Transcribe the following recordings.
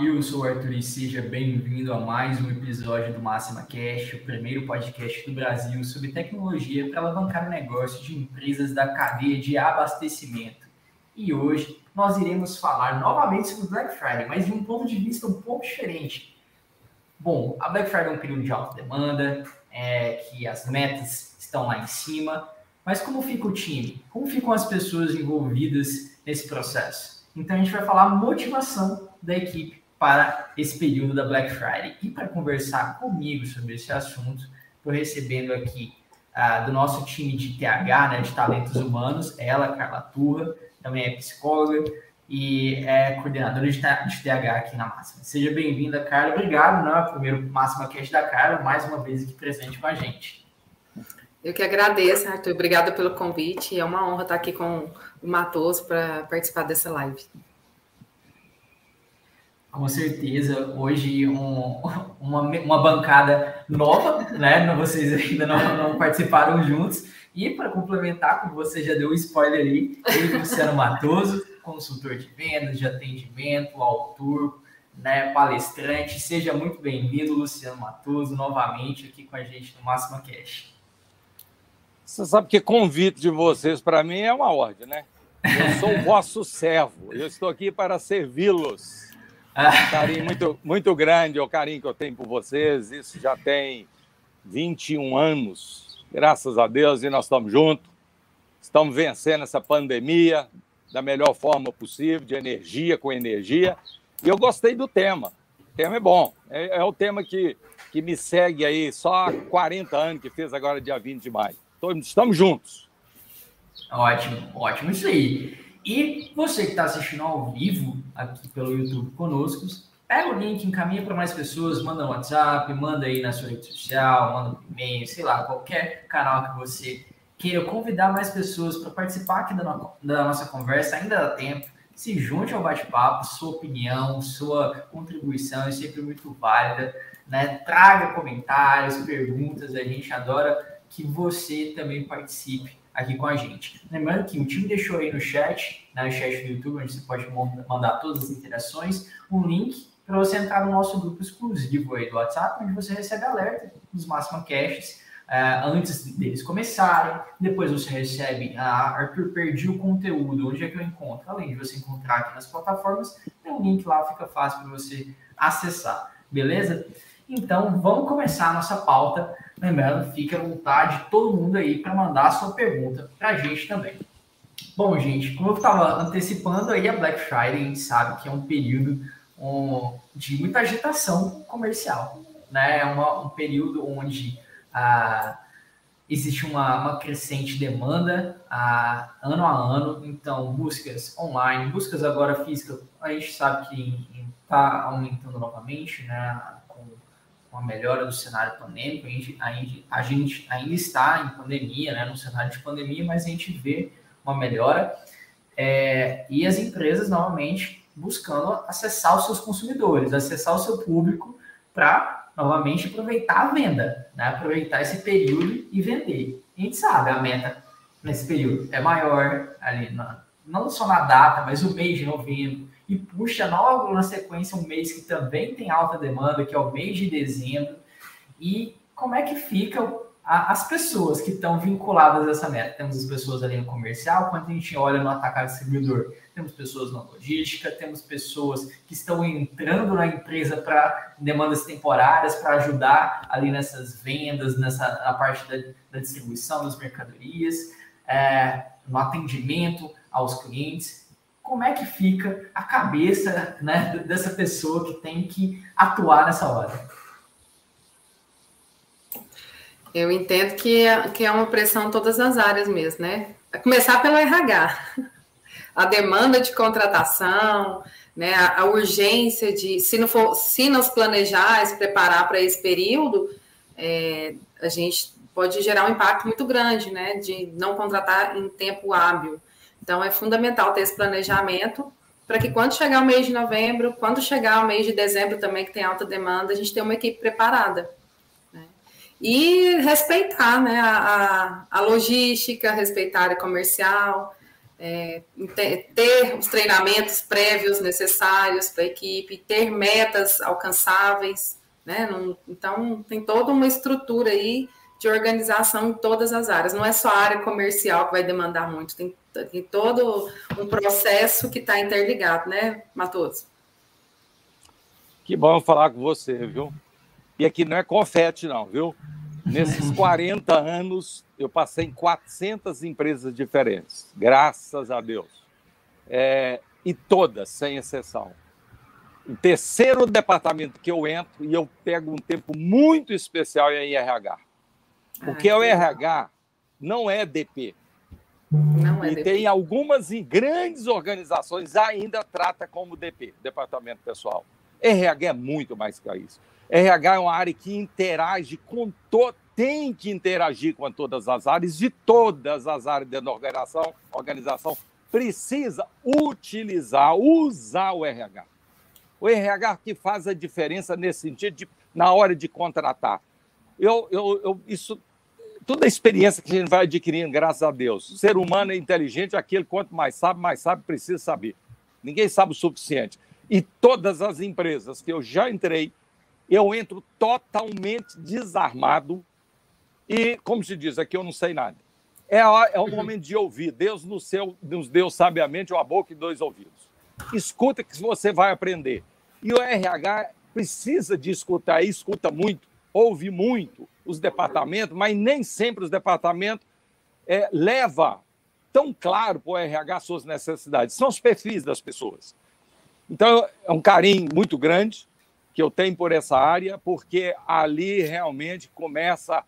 Eu sou o Arthur e seja bem-vindo a mais um episódio do Máxima Cash, o primeiro podcast do Brasil sobre tecnologia para alavancar o negócio de empresas da cadeia de abastecimento. E hoje nós iremos falar novamente sobre Black Friday, mas de um ponto de vista um pouco diferente. Bom, a Black Friday é um período de alta demanda, é, que as metas estão lá em cima, mas como fica o time? Como ficam as pessoas envolvidas nesse processo? Então a gente vai falar motivação da equipe para esse período da Black Friday. E para conversar comigo sobre esse assunto, estou recebendo aqui uh, do nosso time de TH, né, de talentos humanos, ela, Carla Turra, também é psicóloga e é coordenadora de, de TH aqui na Máxima. Seja bem-vinda, Carla. Obrigado, né? Primeiro Máxima Cast da Carla, mais uma vez aqui presente com a gente. Eu que agradeço, Arthur. Obrigada pelo convite. É uma honra estar aqui com o Matoso para participar dessa live. Com certeza, hoje um, uma, uma bancada nova, né? Vocês ainda não, não participaram juntos. E para complementar, como você já deu um spoiler aí, ele Luciano Matoso, consultor de vendas, de atendimento, autor, né, palestrante. Seja muito bem-vindo, Luciano Matoso, novamente aqui com a gente no Máxima Cash. Você sabe que convite de vocês para mim é uma ordem, né? Eu sou o vosso servo. Eu estou aqui para servi-los. Um carinho muito, muito grande o carinho que eu tenho por vocês. Isso já tem 21 anos, graças a Deus, e nós estamos juntos. Estamos vencendo essa pandemia da melhor forma possível, de energia com energia. E eu gostei do tema. O tema é bom. É, é o tema que, que me segue aí só há 40 anos, que fez agora dia 20 de maio. Estamos juntos. Ótimo, ótimo isso aí. E você que está assistindo ao vivo aqui pelo YouTube conosco, pega o link, encaminha para mais pessoas, manda no WhatsApp, manda aí na sua rede social, manda no e-mail, sei lá, qualquer canal que você queira convidar mais pessoas para participar aqui da, no, da nossa conversa, ainda dá tempo. Se junte ao bate-papo, sua opinião, sua contribuição é sempre muito válida. Né? Traga comentários, perguntas, a gente adora que você também participe aqui com a gente. Lembrando que o time deixou aí no chat, né, no chat do YouTube, onde você pode mandar todas as interações, um link para você entrar no nosso grupo exclusivo aí do WhatsApp, onde você recebe alerta dos Máxima Caches uh, antes deles começarem. Depois você recebe a ah, Arthur perdi o conteúdo, onde é que eu encontro? Além de você encontrar aqui nas plataformas, tem um link lá, fica fácil para você acessar, beleza? Então, vamos começar a nossa pauta Lembrando, fique à vontade, todo mundo aí, para mandar a sua pergunta para a gente também. Bom, gente, como eu estava antecipando aí a Black Friday, a gente sabe que é um período um, de muita agitação comercial, né? É uma, um período onde ah, existe uma, uma, crescente demanda ah, ano a ano, então buscas online, buscas agora físicas, a gente sabe que está aumentando novamente, né? Com a melhora do cenário pandêmico, a gente, a gente, a gente ainda está em pandemia, né, no cenário de pandemia, mas a gente vê uma melhora. É, e as empresas, novamente, buscando acessar os seus consumidores, acessar o seu público para, novamente, aproveitar a venda, né, aproveitar esse período e vender. a gente sabe, a meta nesse período é maior, ali na, não só na data, mas o mês de novembro, e puxa logo na sequência um mês que também tem alta demanda, que é o mês de dezembro. E como é que ficam as pessoas que estão vinculadas a essa meta? Temos as pessoas ali no comercial, quando a gente olha no atacado distribuidor, temos pessoas na logística, temos pessoas que estão entrando na empresa para demandas temporárias, para ajudar ali nessas vendas, nessa a parte da, da distribuição das mercadorias, é, no atendimento aos clientes como é que fica a cabeça né, dessa pessoa que tem que atuar nessa hora? Eu entendo que é, que é uma pressão em todas as áreas mesmo, né? A começar pelo RH. A demanda de contratação, né, a, a urgência de, se não for, se nos planejar, se preparar para esse período, é, a gente pode gerar um impacto muito grande, né, de não contratar em tempo hábil. Então, é fundamental ter esse planejamento para que quando chegar o mês de novembro, quando chegar o mês de dezembro também, que tem alta demanda, a gente tenha uma equipe preparada. Né? E respeitar né, a, a, logística, respeitar a área comercial. é, ter os treinamentos prévios necessários para a equipe, ter metas alcançáveis, né? Então, tem toda uma estrutura aí de organização em todas as áreas. Não é só a área comercial que vai demandar muito, tem, tem todo um processo que está interligado, né, Matoso? Que bom falar com você, viu? E aqui não é confete, não, viu? Nesses 40 anos, eu passei em 400 empresas diferentes, graças a Deus. É, e todas, sem exceção. O terceiro departamento que eu entro, e eu pego um tempo muito especial é em RH. Porque ah, o RH não é DP. Não é e DP. tem algumas grandes organizações ainda trata como DP, Departamento Pessoal. RH é muito mais que isso. RH é uma área que interage com todo, tem que interagir com todas as áreas, de todas as áreas da organização, organização precisa utilizar, usar o RH. O RH que faz a diferença nesse sentido, de, na hora de contratar. Eu, eu, eu, isso, toda a experiência que a gente vai adquirindo, graças a Deus. O ser humano é inteligente, aquele quanto mais sabe, mais sabe, precisa saber. Ninguém sabe o suficiente. E todas as empresas que eu já entrei, eu entro totalmente desarmado e, como se diz, aqui eu não sei nada. É, é o momento de ouvir. Deus nos, seu, nos deu sabiamente uma boca e dois ouvidos. Escuta que você vai aprender. E o RH precisa de escutar, e escuta muito, ouve muito os departamentos, mas nem sempre os departamentos é, leva tão claro para o RH suas necessidades. São os perfis das pessoas. Então, é um carinho muito grande que eu tenho por essa área, porque ali realmente começa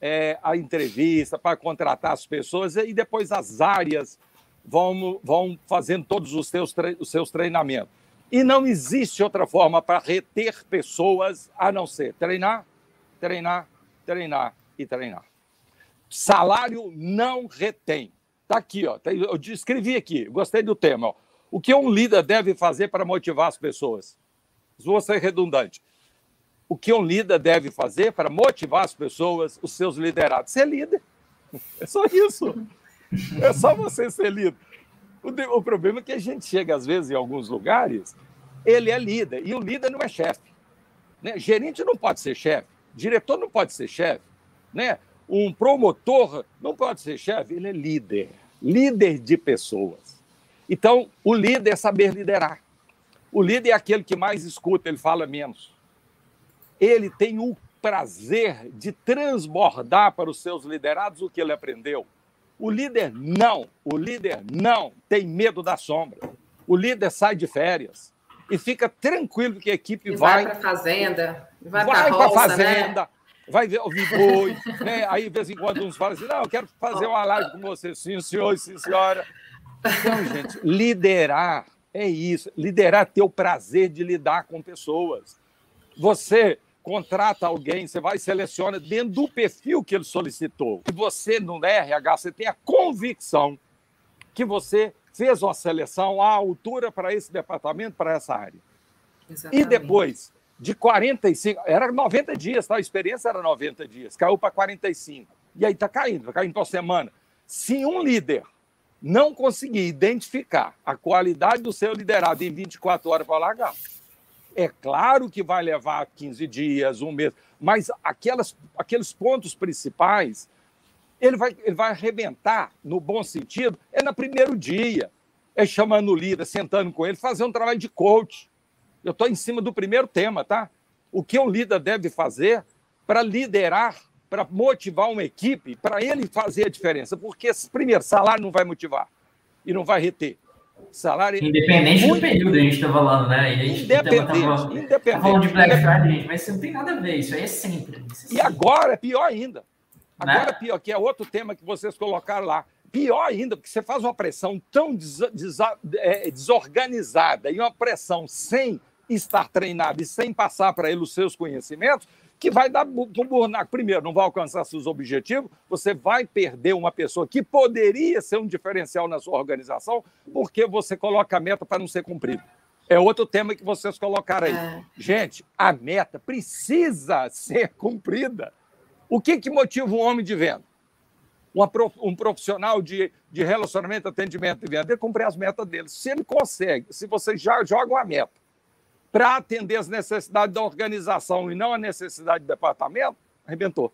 é, a entrevista para contratar as pessoas e depois as áreas vão, vão fazendo todos os seus, os seus treinamentos. E não existe outra forma para reter pessoas a não ser treinar, treinar, treinar e treinar. Salário não retém. Está aqui, ó. Tá, eu escrevi aqui, gostei do tema. Ó. O que um líder deve fazer para motivar as pessoas? Vou ser redundante. O que um líder deve fazer para motivar as pessoas, os seus liderados? Ser líder. É só isso. É só você ser líder. O, o problema é que a gente chega, às vezes, em alguns lugares, ele é líder, e o líder não é chefe. Né? Gerente não pode ser chefe, diretor não pode ser chefe, né? um promotor não pode ser chefe, ele é líder, líder de pessoas. Então, o líder é saber liderar. O líder é aquele que mais escuta, ele fala menos. Ele tem o prazer de transbordar para os seus liderados o que ele aprendeu. O líder não, o líder não tem medo da sombra. O líder sai de férias e fica tranquilo que a equipe e vai. Vai para a fazenda, vai, vai para a fazenda, né? vai ver, ouvir boi. né? Aí, de vez em quando, uns falam assim: não, eu quero fazer uma live com você. Sim, senhor, sim, senhora. Então, gente, liderar é isso. Liderar é ter o prazer de lidar com pessoas. Você contrata alguém, você vai e seleciona dentro do perfil que ele solicitou. E você, no RH, você tem a convicção que você fez uma seleção à altura para esse departamento, para essa área. Exatamente. E depois, de 45, era 90 dias, tá? a experiência era 90 dias, caiu para 45. E aí está caindo, está caindo por semana. Se um líder não conseguir identificar a qualidade do seu liderado em 24 horas para largar, é claro que vai levar 15 dias, um mês, mas aquelas, aqueles pontos principais, ele vai, ele vai arrebentar, no bom sentido, é no primeiro dia. É chamando o líder, sentando com ele, fazer um trabalho de coach. Eu estou em cima do primeiro tema, tá? O que um líder deve fazer para liderar para motivar uma equipe, para ele fazer a diferença. Porque, primeiro, salário não vai motivar e não vai reter. Salário Independente muito... do período, a gente está falando, né? E a gente independente, independente. Tá falando de Black Friday, gente, mas isso não tem nada a ver, isso aí é sempre. Isso é e agora é pior ainda. Agora né? pior, que é outro tema que vocês colocaram lá. Pior ainda, porque você faz uma pressão tão des, des, é, desorganizada e uma pressão sem estar treinado e sem passar para ele os seus conhecimentos, que vai dar um burnaco. Primeiro, não vai alcançar seus objetivos, você vai perder uma pessoa que poderia ser um diferencial na sua organização, porque você coloca a meta para não ser cumprida. É outro tema que vocês colocaram aí. É. Gente, a meta precisa ser cumprida. O que, que motiva um homem de venda? um profissional de, de relacionamento, atendimento e venda, ele cumprir as metas dele. Se ele consegue, se você já joga uma meta para atender as necessidades da organização e não a necessidade do departamento, arrebentou.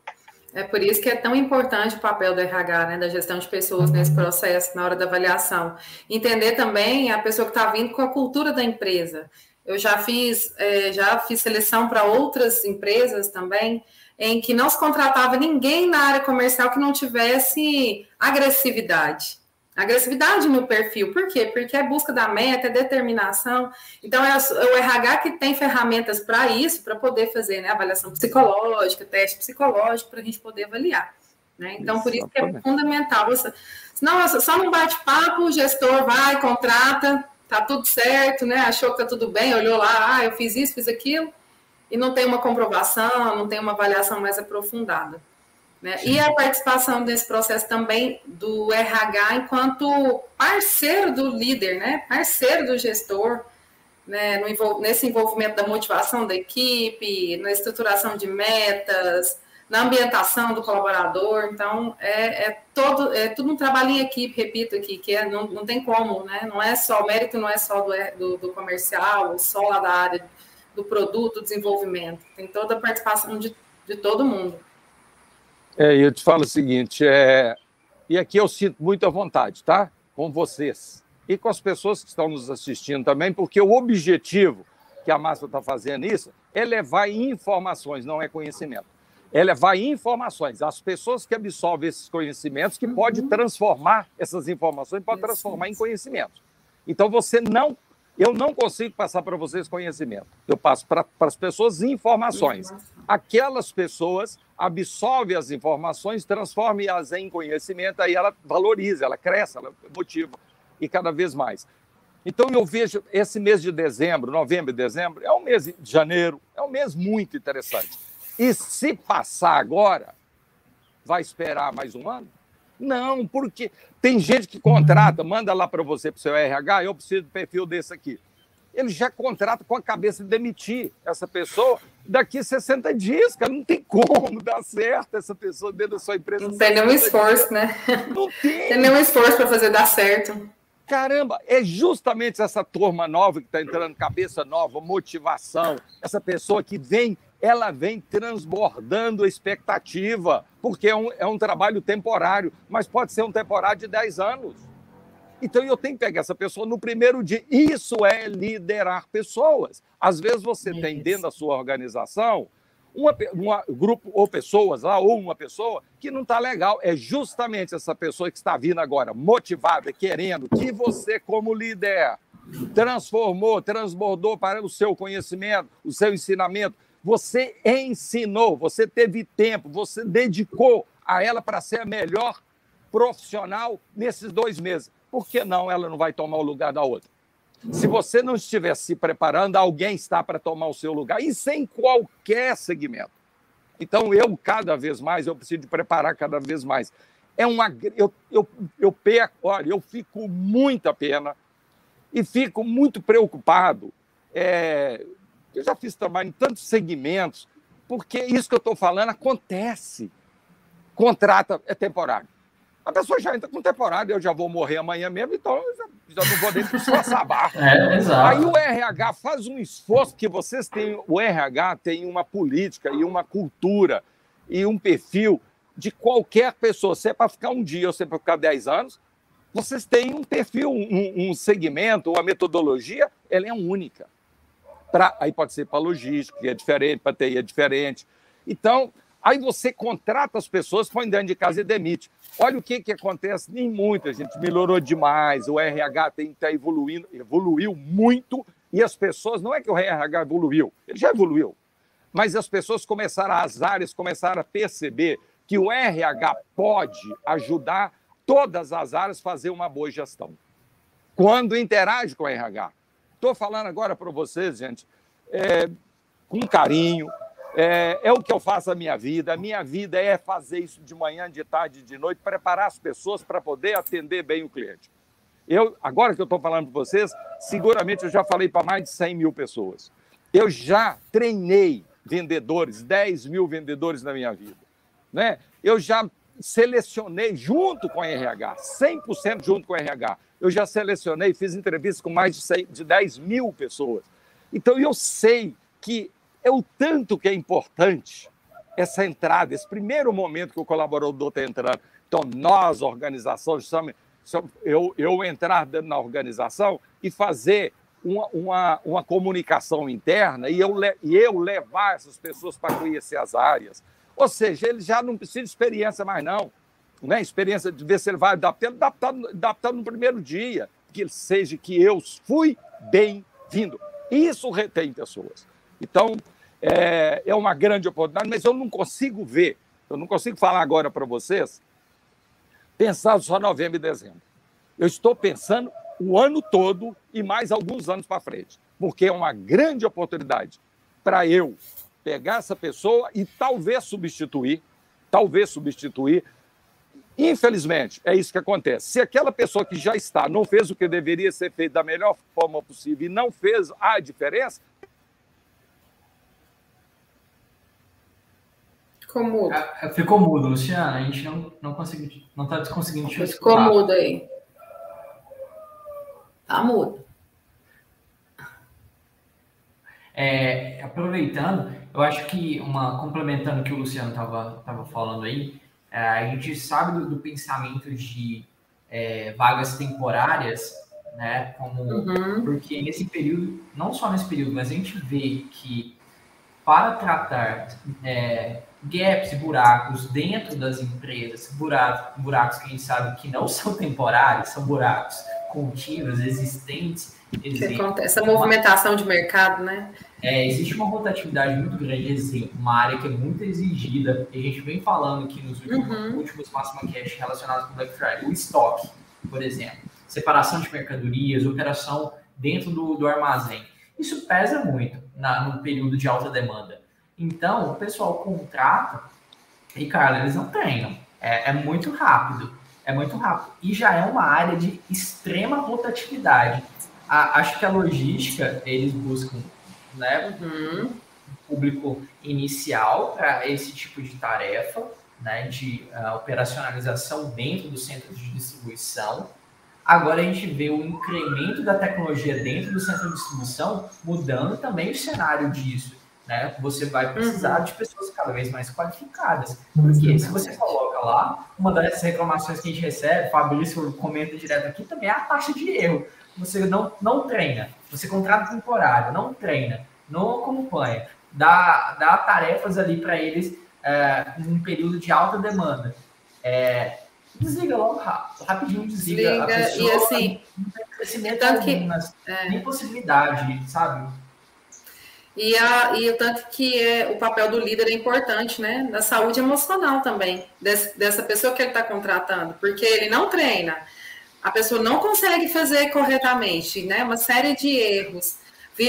É por isso que é tão importante o papel do RH, né, da gestão de pessoas nesse processo, na hora da avaliação. Entender também a pessoa que está vindo com a cultura da empresa. Eu já fiz, é, já fiz seleção para outras empresas também, em que não se contratava ninguém na área comercial que não tivesse agressividade. Agressividade no perfil, por quê? Porque é busca da meta, é determinação. Então, é o RH que tem ferramentas para isso, para poder fazer né, avaliação psicológica, teste psicológico, para a gente poder avaliar. Né? Então, por isso que é fundamental. Você, senão, só no bate-papo, o gestor vai, contrata, tá tudo certo, né? Achou que tá tudo bem, olhou lá, ah, eu fiz isso, fiz aquilo, e não tem uma comprovação, não tem uma avaliação mais aprofundada. Né? E a participação desse processo também do RH enquanto parceiro do líder, né? parceiro do gestor, né? No, nesse envolvimento da motivação da equipe, na estruturação de metas, na ambientação do colaborador. Então, é, é, todo, é tudo um trabalho em equipe, repito aqui, que é, não, não tem como, né? Não é só, o mérito não é só do, do, do comercial, só lá da área do produto, desenvolvimento. Tem toda a participação de, de todo mundo. É, eu te falo o seguinte, é... e aqui eu sinto muita vontade, tá? Com vocês e com as pessoas que estão nos assistindo também, porque o objetivo que a Márcia está fazendo isso é levar informações, não é conhecimento é levar informações às pessoas que absorvem esses conhecimentos, que pode uhum. transformar essas informações, pode transformar em conhecimento. Então você não, eu não consigo passar para vocês conhecimento. Eu passo para, as pessoas informações. Aquelas pessoas absorvem as informações, transformam-as em conhecimento, aí ela valoriza, ela cresce, ela motiva e cada vez mais. Então eu vejo esse mês de dezembro, novembro e dezembro, é um mês de janeiro, é um mês muito interessante. E se passar agora, vai esperar mais um ano? Não, porque tem gente que contrata, manda lá para você, para o seu RH, eu preciso de perfil desse aqui. Ele já contrata com a cabeça de demitir essa pessoa daqui a 60 dias, cara. Não tem como dar certo essa pessoa dentro da sua empresa. Não tem nenhum esforço, né? Não tem. Tem nenhum esforço para fazer dar certo. Caramba, é justamente essa turma nova que está entrando, cabeça nova, motivação, essa pessoa que vem ela vem transbordando a expectativa, porque é um, é um trabalho temporário, mas pode ser um temporário de 10 anos. Então eu tenho que pegar essa pessoa no primeiro dia. Isso é liderar pessoas. Às vezes você é tem dentro da sua organização um grupo ou pessoas lá, ou uma pessoa que não está legal. É justamente essa pessoa que está vindo agora, motivada, querendo que você, como líder, transformou, transbordou para o seu conhecimento, o seu ensinamento, você ensinou, você teve tempo, você dedicou a ela para ser a melhor profissional nesses dois meses. Por que não ela não vai tomar o lugar da outra? Se você não estiver se preparando, alguém está para tomar o seu lugar, e sem qualquer segmento. Então, eu, cada vez mais, eu preciso de preparar cada vez mais. É uma. Eu, eu, eu perco, olha, eu fico muita pena e fico muito preocupado. É, eu já fiz trabalho em tantos segmentos, porque isso que eu estou falando acontece. Contrata é temporário. A pessoa já entra com temporário, eu já vou morrer amanhã mesmo, então eu já, já não vou nem precisar barra. É. Aí o RH faz um esforço, que vocês têm, o RH tem uma política e uma cultura e um perfil de qualquer pessoa, se é para ficar um dia ou se é para ficar dez anos, vocês têm um perfil, um, um segmento, uma metodologia, ela é única. Aí pode ser para logística, que é diferente, para TI é diferente. Então, aí você contrata as pessoas, põe dentro de casa e demite. Olha o que, que acontece em muita gente, melhorou demais, o RH está evoluindo, evoluiu muito, e as pessoas, não é que o RH evoluiu, ele já evoluiu, mas as pessoas começaram, as áreas começaram a perceber que o RH pode ajudar todas as áreas a fazer uma boa gestão. Quando interage com o RH. Estou falando agora para vocês, gente, é, com carinho. É, é, o que eu faço a minha vida. A minha vida é fazer isso de manhã, de tarde, de noite, preparar as pessoas para poder atender bem o cliente. Eu, agora que eu estou falando para vocês, seguramente eu já falei para mais de 100 mil pessoas. Eu já treinei vendedores, 10 mil vendedores na minha vida. Né? Eu já selecionei junto com a RH, 100% junto com a RH. Eu já selecionei, fiz entrevistas com mais de, 100, de 10 mil pessoas. Então, eu sei que é o tanto que é importante essa entrada, esse primeiro momento que o colaborador está entrando. Então, nós, organização, eu, eu entrar na organização e fazer uma, uma, uma comunicação interna e eu, e eu levar essas pessoas para conhecer as áreas. Ou seja, ele já não precisa de experiência mais, não. Né? Experiência de ver se ele vai adaptar, adaptar, adaptar no primeiro dia. Que seja que eu fui bem-vindo. Isso retém pessoas. Então, é, é uma grande oportunidade, mas eu não consigo ver, eu não consigo falar agora para vocês, pensar só novembro e dezembro. Eu estou pensando o ano todo e mais alguns anos para frente, porque é uma grande oportunidade para eu pegar essa pessoa e talvez substituir, talvez substituir. Infelizmente, é isso que acontece. Se aquela pessoa que já está não fez o que deveria ser feito da melhor forma possível e não fez a diferença, Ficou mudo. Ah, ficou mudo, Luciana. A gente não, não conseguiu, não está conseguindo te Ficou mudo aí. Tá mudo. É, aproveitando, eu acho que uma complementando o que o Luciano estava tava falando aí, é, a gente sabe do, do pensamento de é, vagas temporárias, né? Como uhum. porque nesse período, não só nesse período, mas a gente vê que para tratar é, gaps e buracos dentro das empresas, buracos, buracos que a gente sabe que não são temporários, são buracos contínuos, existentes. Essa movimentação de mercado, né? É, existe uma rotatividade muito grande, exemplo, uma área que é muito exigida, e a gente vem falando aqui nos últimos, uhum. últimos Máxima Cash relacionados com Black Friday, o estoque, por exemplo, separação de mercadorias, operação dentro do, do armazém. Isso pesa muito na, no período de alta demanda. Então, o pessoal contrata e, cara, eles não treinam. É, é muito rápido. É muito rápido. E já é uma área de extrema rotatividade. A, acho que a logística, eles buscam né, uhum. público inicial para esse tipo de tarefa, né, de uh, operacionalização dentro do centro de distribuição. Agora a gente vê o incremento da tecnologia dentro do centro de distribuição mudando também o cenário disso né? Você vai precisar uhum. de pessoas cada vez mais qualificadas. Porque se você coloca lá, uma das reclamações que a gente recebe, Fabrício comenta direto aqui, também é a taxa de erro. Você não, não treina, você contrata temporário, não treina, não acompanha, dá, dá tarefas ali para eles é, num período de alta demanda. É, desliga logo rapidinho, desliga. desliga pessoa, e assim, não tem crescimento algum, que, é. nem possibilidade, sabe? E, a, e o tanto que é, o papel do líder é importante, né? Da saúde emocional também, desse, dessa pessoa que ele está contratando, porque ele não treina, a pessoa não consegue fazer corretamente, né? Uma série de erros,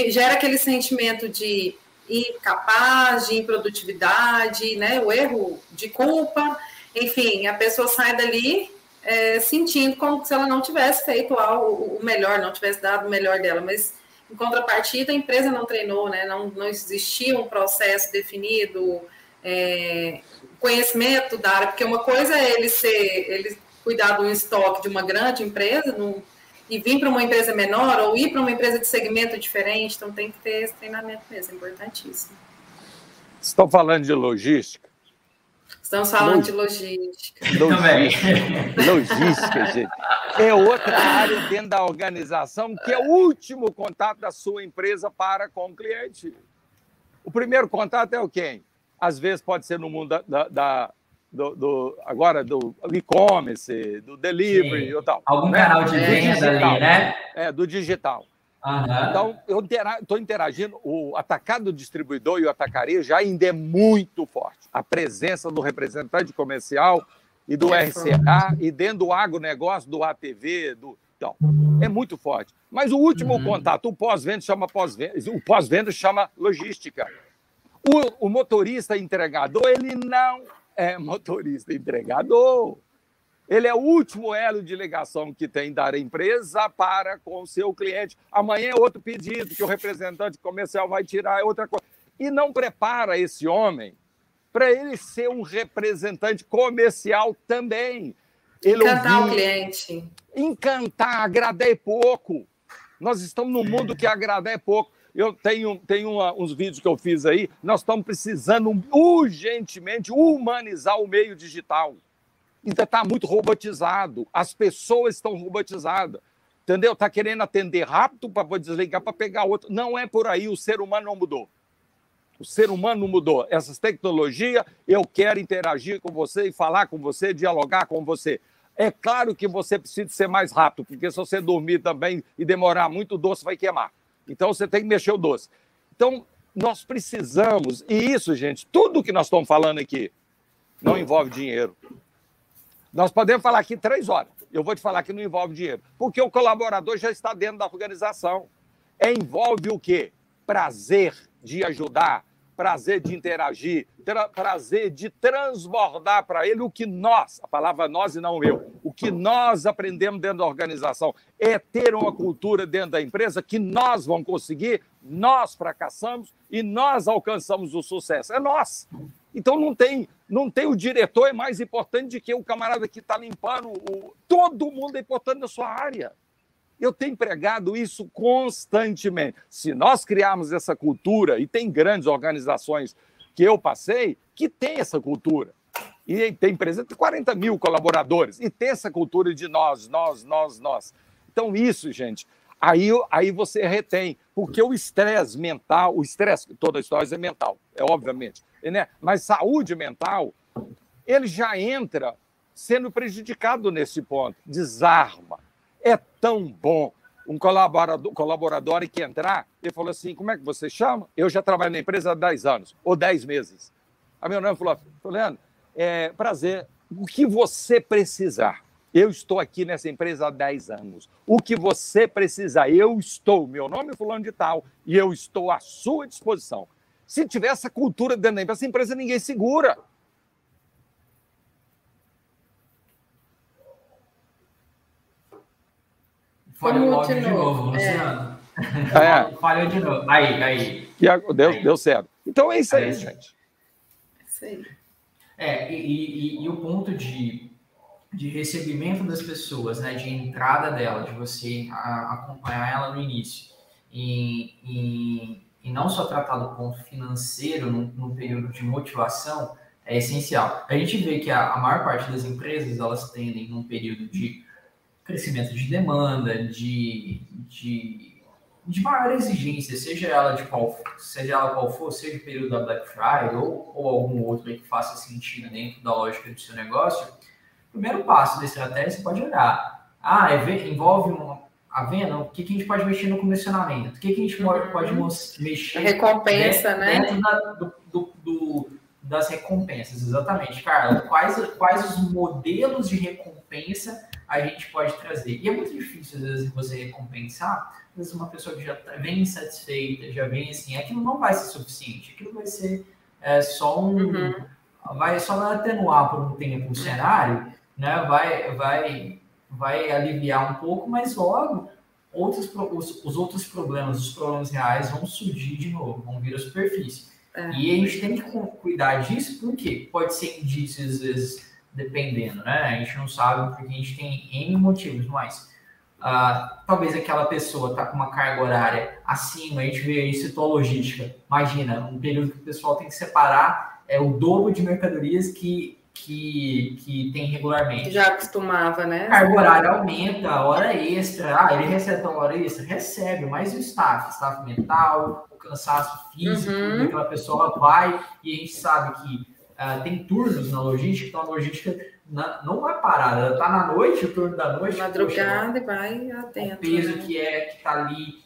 gera aquele sentimento de incapaz, de improdutividade, né? O erro de culpa, enfim, a pessoa sai dali é, sentindo como se ela não tivesse feito algo, o melhor, não tivesse dado o melhor dela, mas em contrapartida, a empresa não treinou, né? não, não existia um processo definido, é, conhecimento da área, porque uma coisa é ele ser, ele cuidar do estoque de uma grande empresa no, e vir para uma empresa menor ou ir para uma empresa de segmento diferente, então tem que ter esse treinamento mesmo, é importantíssimo. Estão falando de logística? Estamos falando de logística. Logística, logística, gente. É outra área dentro da organização que é o último contato da sua empresa para com o cliente. O primeiro contato é o quem? Às vezes pode ser no mundo da, da do, do, agora do e-commerce, do delivery Sim. e tal. Algum né? canal de venda ali, né? É, do digital. Uhum. Então, eu estou interagindo, o atacado distribuidor e o atacaria já ainda é muito forte. A presença do representante comercial e do é RCA e dentro do agronegócio, do ATV, do, então, é muito forte. Mas o último uhum. contato, o pós-venda chama pós-venda, o pós-venda chama logística. O, o motorista entregador, ele não é motorista entregador. Ele é o último elo de ligação que tem da empresa para com o seu cliente. Amanhã é outro pedido que o representante comercial vai tirar, é outra coisa. E não prepara esse homem para ele ser um representante comercial também. Ele encantar ouvir, o cliente. Encantar, agradar é pouco. Nós estamos num mundo que agradar é pouco. Eu tenho, tenho uma, uns vídeos que eu fiz aí. Nós estamos precisando urgentemente humanizar o meio digital. Ainda está muito robotizado. As pessoas estão robotizadas. Entendeu? Está querendo atender rápido para desligar para pegar outro. Não é por aí. O ser humano não mudou. O ser humano não mudou. Essas tecnologias, eu quero interagir com você e falar com você, dialogar com você. É claro que você precisa ser mais rápido, porque se você dormir também e demorar muito, o doce vai queimar. Então você tem que mexer o doce. Então, nós precisamos, e isso, gente, tudo que nós estamos falando aqui não envolve dinheiro. Nós podemos falar aqui três horas. Eu vou te falar que não envolve dinheiro, porque o colaborador já está dentro da organização. É, envolve o quê? Prazer de ajudar, prazer de interagir, prazer de transbordar para ele o que nós, a palavra nós e não eu, o que nós aprendemos dentro da organização é ter uma cultura dentro da empresa que nós vamos conseguir, nós fracassamos e nós alcançamos o sucesso. É nós. Então não tem, não tem o diretor é mais importante do que o camarada que está limpando. O... Todo mundo é importante na sua área. Eu tenho pregado isso constantemente. Se nós criarmos essa cultura, e tem grandes organizações que eu passei que tem essa cultura, e tem empresa de 40 mil colaboradores, e tem essa cultura de nós, nós, nós, nós. Então, isso, gente, aí, aí você retém, porque o estresse mental, o estresse, toda a história é mental, é obviamente, né? mas saúde mental, ele já entra sendo prejudicado nesse ponto, desarma é tão bom um colaborador, colaborador que entrar, ele falou assim: como é que você chama? Eu já trabalho na empresa há 10 anos, ou 10 meses. A meu nome falou: Leandro, é prazer, o que você precisar. Eu estou aqui nessa empresa há 10 anos. O que você precisar, eu estou. Meu nome é Fulano de Tal e eu estou à sua disposição. Se tiver essa cultura dentro da empresa, essa empresa ninguém segura. Falhou de, novo, é. Luciano. É. Falhou de novo. Aí, aí. Deu, aí. deu certo. Então é isso aí, aí gente. Isso aí. É, e, e, e, o ponto de, de recebimento das pessoas, né, de entrada dela, de você a, acompanhar ela no início, e, e, e, não só tratar do ponto financeiro no, no período de motivação, é essencial. A gente vê que a, a maior parte das empresas, elas tendem, num período de crescimento de demanda, de, de, de maior exigência, seja ela de qual, seja ela qual for, seja o período da Black Friday ou, ou algum outro que faça sentido dentro da lógica do seu negócio, primeiro passo da estratégia você pode olhar. Ah, é, envolve uma, a venda? O que, que a gente pode mexer no comissionamento? O que, que a gente pode, pode uhum. mexer? Recompensa, dentro, né? Dentro da, do, do, do, das recompensas, exatamente. Cara, quais, quais os modelos de recompensa a gente pode trazer. E é muito difícil, às vezes, você recompensar. Às vezes, uma pessoa que já tá, vem insatisfeita, já vem assim, aquilo não vai ser suficiente. Aquilo vai ser é, só um. Uhum. Vai só atenuar por um tempo o cenário, né? Vai, vai, vai aliviar um pouco, mas logo outros, os, os outros problemas, os problemas reais vão surgir de novo, vão vir à superfície. É. E a gente tem que cuidar disso, porque pode ser indícios, às vezes, dependendo, né? A gente não sabe porque a gente tem N motivos, mas uh, talvez aquela pessoa tá com uma carga horária acima, a gente vê aí setor logística. Imagina, um período que o pessoal tem que separar é o dobro de mercadorias que, que, que tem regularmente. Já acostumava, né? Carga horária aumenta, hora extra. Ah, ele recebe a hora extra? Recebe, mas o staff, staff mental, o cansaço físico, uhum. aquela pessoa vai e a gente sabe que Uh, tem turnos na logística, então a logística na, não parar, ela está na noite, o turno da noite. Madrugada e vai atento. O peso né? que é que está ali,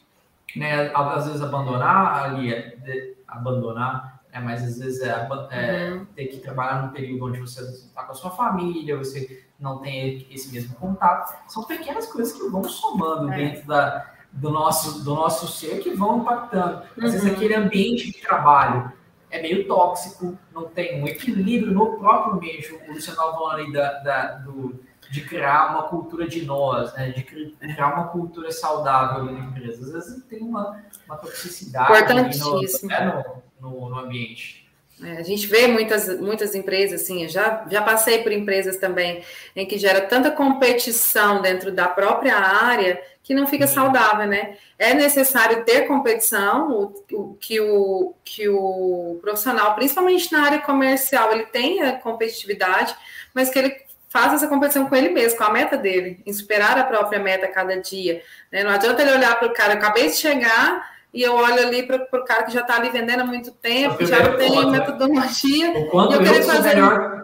né? Às vezes abandonar ali, é, abandonar, é, mas às vezes é, é uhum. ter que trabalhar num período onde você está com a sua família, você não tem esse mesmo contato. São pequenas coisas que vão somando é. dentro da, do, nosso, do nosso ser que vão impactando. Às uhum. vezes aquele ambiente de trabalho é meio tóxico, não tem um equilíbrio no próprio meio. O Luciano aí da, da, do, de criar uma cultura de nós, né? de criar uma cultura saudável na empresa. Às vezes tem uma, uma toxicidade Importantíssimo. No, né? no, no, no, ambiente. É, a gente vê muitas, muitas empresas, assim, já, já passei por empresas também em que gera tanta competição dentro da própria área que não fica uhum. saudável, né? É necessário ter competição, o, o, que, o, que o profissional, principalmente na área comercial, ele tenha competitividade, mas que ele faça essa competição com ele mesmo, com a meta dele, em superar a própria meta cada dia. Né? Não adianta ele olhar para o cara, eu acabei de chegar e eu olho ali para o cara que já está ali vendendo há muito tempo, já tem ponto, metodologia. O quanto e eu, eu fazer melhor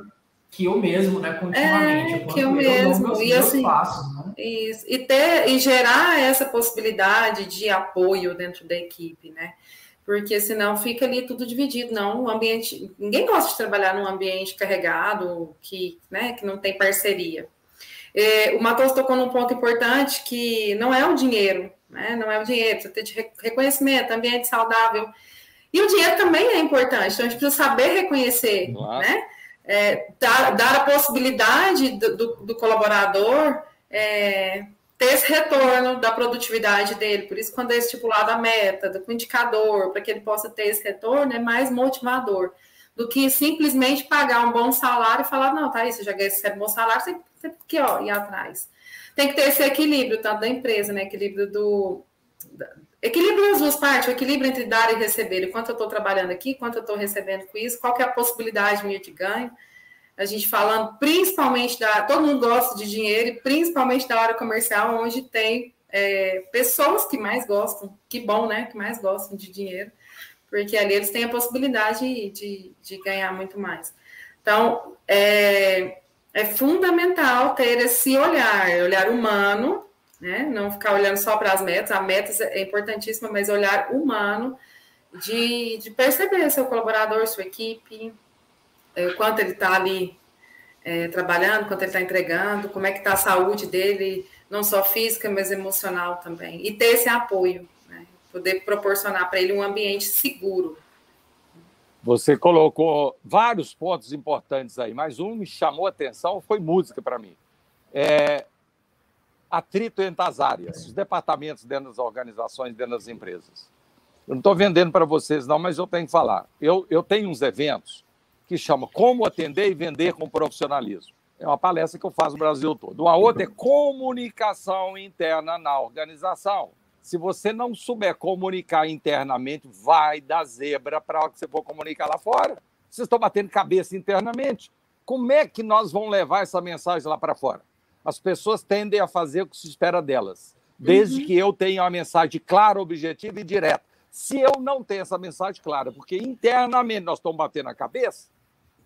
que eu mesmo, né? Continuamente. É, que eu, eu mesmo. e assim, passos, né? isso, e ter e gerar essa possibilidade de apoio dentro da equipe, né? Porque senão fica ali tudo dividido, não um ambiente. Ninguém gosta de trabalhar num ambiente carregado que, né, que não tem parceria. É, o Matheus tocou num ponto importante que não é o dinheiro, né? Não é o dinheiro, precisa ter de reconhecimento, ambiente saudável. E o dinheiro também é importante, então a gente precisa saber reconhecer, claro. né? É, dar, dar, a possibilidade do, do, do colaborador é, ter esse retorno da produtividade dele. Por isso, quando é estipulada a meta, do indicador, para que ele possa ter esse retorno, é mais motivador do que simplesmente pagar um bom salário e falar, não, tá você já recebe um bom salário, você tem que ó, ir atrás tem que ter esse equilíbrio, tanto da empresa, né? Equilíbrio do. Equilíbrio das duas partes, o equilíbrio entre dar e receber, e quanto eu estou trabalhando aqui, quanto eu estou recebendo com isso, qual que é a possibilidade minha de ganho. A gente falando principalmente da. Todo mundo gosta de dinheiro, e principalmente da área comercial, onde tem é, pessoas que mais gostam, que bom, né? Que mais gostam de dinheiro, porque ali eles têm a possibilidade de, de ganhar muito mais. Então, é, é fundamental ter esse olhar, olhar humano, né? Não ficar olhando só para as metas, a meta é importantíssima, mas olhar humano de, de perceber seu colaborador, sua equipe, é, quanto ele está ali é, trabalhando, quanto ele está entregando, como é que está a saúde dele, não só física, mas emocional também. E ter esse apoio, né? poder proporcionar para ele um ambiente seguro, você colocou vários pontos importantes aí, mas um me chamou a atenção, foi música para mim. É, atrito entre as áreas, os departamentos dentro das organizações, dentro das empresas. Eu não estou vendendo para vocês, não, mas eu tenho que falar. Eu, eu tenho uns eventos que chamam Como Atender e Vender com Profissionalismo. É uma palestra que eu faço no Brasil todo. Uma outra é Comunicação Interna na Organização. Se você não souber comunicar internamente, vai dar zebra para o que você for comunicar lá fora. Vocês estão batendo cabeça internamente. Como é que nós vamos levar essa mensagem lá para fora? As pessoas tendem a fazer o que se espera delas, desde uhum. que eu tenha uma mensagem clara, objetiva e direta. Se eu não tenho essa mensagem clara, porque internamente nós estamos batendo a cabeça,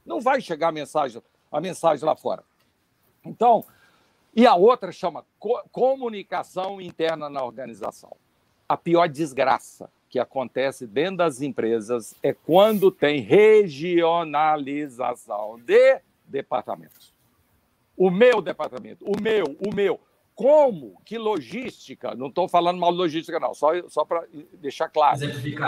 não vai chegar a mensagem, a mensagem lá fora. Então, e a outra chama comunicação interna na organização. A pior desgraça que acontece dentro das empresas é quando tem regionalização de departamentos. O meu departamento, o meu, o meu. Como que logística, não estou falando mal de logística, não, só, só para deixar claro.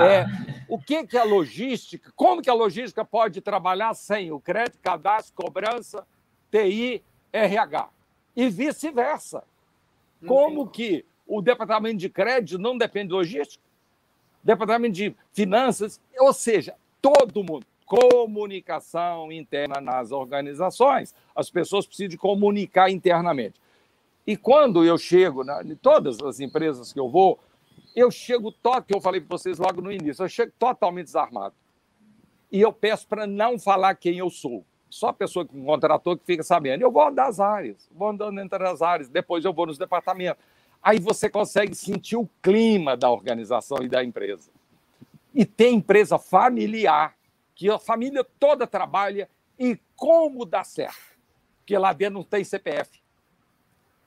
É, o que, que é logística? Como que a logística pode trabalhar sem o crédito, cadastro, cobrança, TI, RH? E vice-versa. Como que o departamento de crédito não depende de logística? Departamento de finanças, ou seja, todo mundo. Comunicação interna nas organizações. As pessoas precisam de comunicar internamente. E quando eu chego, na, em todas as empresas que eu vou, eu chego, que eu falei para vocês logo no início, eu chego totalmente desarmado. E eu peço para não falar quem eu sou. Só a pessoa que contratou que fica sabendo. Eu vou andar as áreas, vou andando entre as áreas, depois eu vou nos departamentos. Aí você consegue sentir o clima da organização e da empresa. E tem empresa familiar, que a família toda trabalha e como dá certo. Porque lá dentro não tem CPF.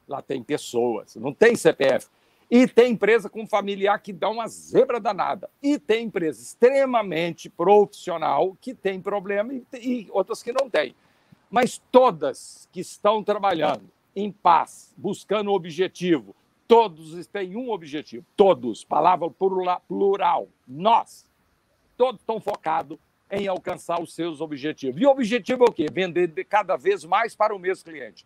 Lá tem pessoas, não tem CPF. E tem empresa com familiar que dá uma zebra danada. E tem empresa extremamente profissional que tem problema e, e outras que não têm. Mas todas que estão trabalhando em paz, buscando um objetivo, todos têm um objetivo. Todos, palavra plural, nós. Todos estão focados em alcançar os seus objetivos. E o objetivo é o quê? Vender cada vez mais para o mesmo cliente.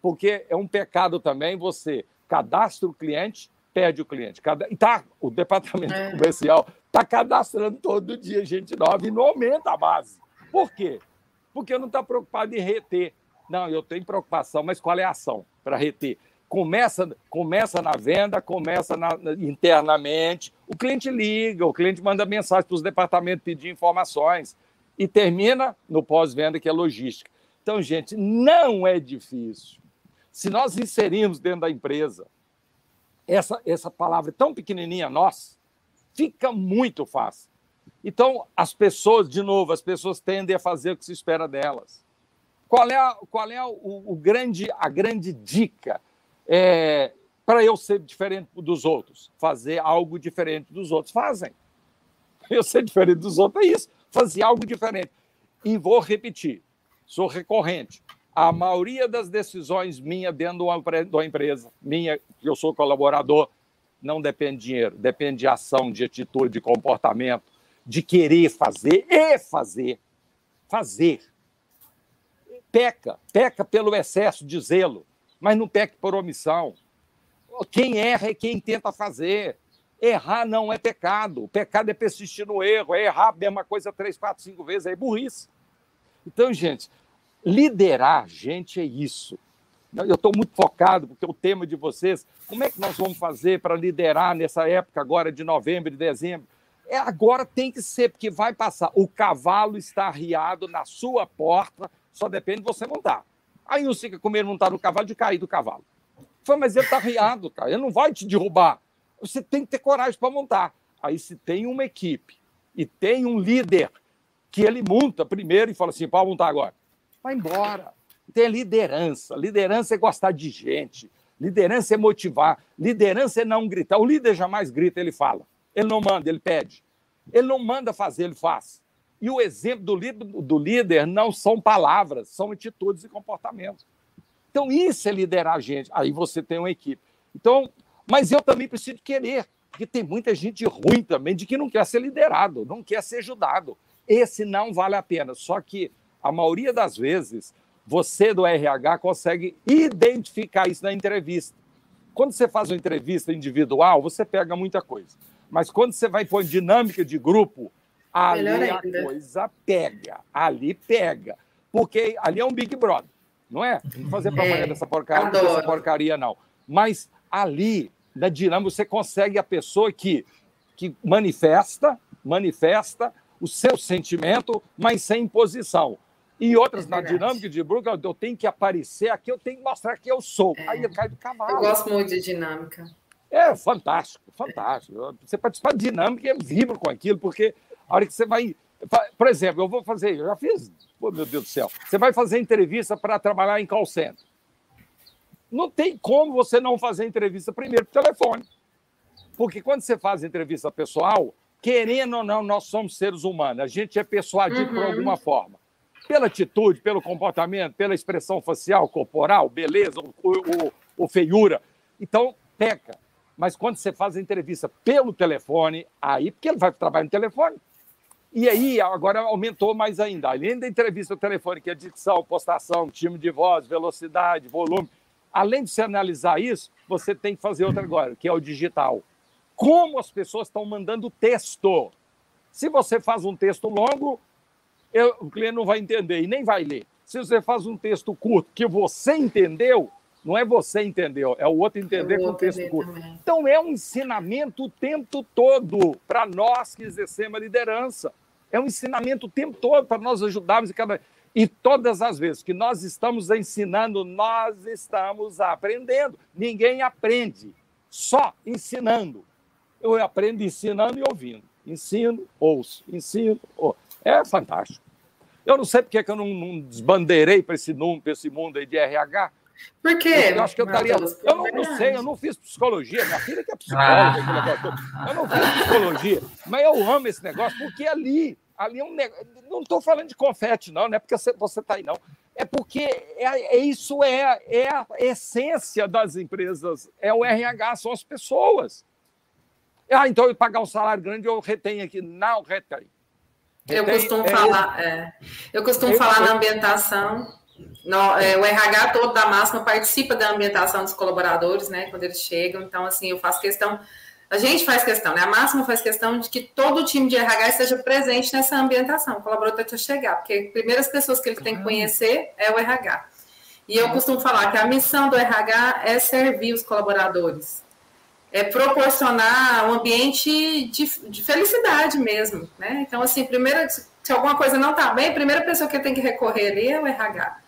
Porque é um pecado também você cadastra o cliente, perde o cliente. Cada, tá, o departamento é. comercial está cadastrando todo dia gente nova e não aumenta a base. Por quê? Porque não está preocupado em reter. Não, eu tenho preocupação, mas qual é a ação para reter? Começa, começa na venda, começa na, internamente. O cliente liga, o cliente manda mensagem para os departamentos pedir informações e termina no pós-venda, que é logística. Então, gente, não é difícil. Se nós inserirmos dentro da empresa essa, essa palavra tão pequenininha, nós, fica muito fácil. Então, as pessoas, de novo, as pessoas tendem a fazer o que se espera delas. Qual é, a, qual é o, o grande, a grande dica é, para eu ser diferente dos outros? Fazer algo diferente dos outros. Fazem. Eu ser diferente dos outros é isso. Fazer algo diferente. E vou repetir, sou recorrente a maioria das decisões minha dentro de uma, empresa, minha, que eu sou colaborador, não depende de dinheiro, depende de ação, de atitude, de comportamento, de querer fazer e fazer. Fazer. Peca, peca pelo excesso de zelo, mas não peca por omissão. Quem erra é quem tenta fazer. Errar não é pecado. O pecado é persistir no erro, é errar a mesma coisa três, quatro, cinco vezes, é burrice. Então, gente, Liderar gente é isso. Eu estou muito focado, porque o tema de vocês, como é que nós vamos fazer para liderar nessa época agora de novembro e dezembro? É, agora tem que ser, porque vai passar. O cavalo está arriado na sua porta, só depende de você montar. Aí não fica com medo de montar no cavalo, de cair do cavalo. Foi, mas ele está arriado, cara, ele não vai te derrubar. Você tem que ter coragem para montar. Aí se tem uma equipe e tem um líder que ele monta primeiro e fala assim, pode montar agora vai embora. Tem liderança. Liderança é gostar de gente. Liderança é motivar. Liderança é não gritar. O líder jamais grita, ele fala. Ele não manda, ele pede. Ele não manda fazer, ele faz. E o exemplo do líder, do líder não são palavras, são atitudes e comportamentos. Então, isso é liderar a gente. Aí você tem uma equipe. Então, mas eu também preciso querer, porque tem muita gente ruim também de que não quer ser liderado, não quer ser ajudado. Esse não vale a pena. Só que a maioria das vezes, você do RH consegue identificar isso na entrevista. Quando você faz uma entrevista individual, você pega muita coisa. Mas quando você vai pôr dinâmica de grupo, ali a coisa pega. Ali pega. Porque ali é um Big Brother, não é? Não fazer propaganda é, dessa porcaria, dessa porcaria, não. Mas ali, na dinâmica, você consegue a pessoa que, que manifesta, manifesta o seu sentimento, mas sem imposição. E outras, é na dinâmica de Brooklyn, eu tenho que aparecer aqui, eu tenho que mostrar que eu sou. É. Aí eu caio do cavalo. Eu gosto muito de dinâmica. É fantástico, fantástico. Você participar de dinâmica, eu vibro com aquilo, porque a hora que você vai. Por exemplo, eu vou fazer, eu já fiz, oh, meu Deus do céu, você vai fazer entrevista para trabalhar em call center. Não tem como você não fazer entrevista primeiro por telefone. Porque quando você faz entrevista pessoal, querendo ou não, nós somos seres humanos, a gente é persuadido uhum. por alguma forma pela atitude, pelo comportamento, pela expressão facial, corporal, beleza, o, o, o feiura. Então, peca. Mas quando você faz a entrevista pelo telefone, aí, porque ele vai trabalhar no telefone. E aí, agora aumentou mais ainda. Além da entrevista é dicção, postação, time de voz, velocidade, volume. Além de você analisar isso, você tem que fazer outra agora, que é o digital. Como as pessoas estão mandando texto. Se você faz um texto longo, eu, o cliente não vai entender e nem vai ler. Se você faz um texto curto que você entendeu, não é você entendeu, é o outro entender com o texto curto. Também. Então é um ensinamento o tempo todo para nós que exercemos a liderança. É um ensinamento o tempo todo para nós ajudarmos e cada e todas as vezes que nós estamos ensinando, nós estamos aprendendo. Ninguém aprende só ensinando. Eu aprendo ensinando e ouvindo. Ensino, ouço, ensino, ouço. É fantástico. Eu não sei porque que eu não, não desbandeirei para esse, esse mundo aí de RH. Por quê? Eu acho que eu estaria. Eu não, não, sei, eu não fiz psicologia. Minha filha que é psicóloga. Ah. Eu não fiz psicologia. Mas eu amo esse negócio porque ali, ali é um negócio. Não estou falando de confete, não, não é porque você está aí, não. É porque é, é, isso é, é a essência das empresas, é o RH, são as pessoas. Ah, então eu pagar um salário grande, eu retenho aqui. Não, retém. Eu costumo é, falar, é, eu costumo falar na ambientação. No, é, o RH todo da máxima participa da ambientação dos colaboradores, né? Quando eles chegam. Então, assim, eu faço questão. A gente faz questão, né? A máxima faz questão de que todo o time de RH esteja presente nessa ambientação. O colaborador que chegar, porque as primeiras pessoas que ele tem que conhecer é o RH. E eu costumo falar que a missão do RH é servir os colaboradores, é proporcionar um ambiente de, de felicidade mesmo, né? Então, assim, primeiro, se alguma coisa não está bem, a primeira pessoa que tem que recorrer ali é o RH.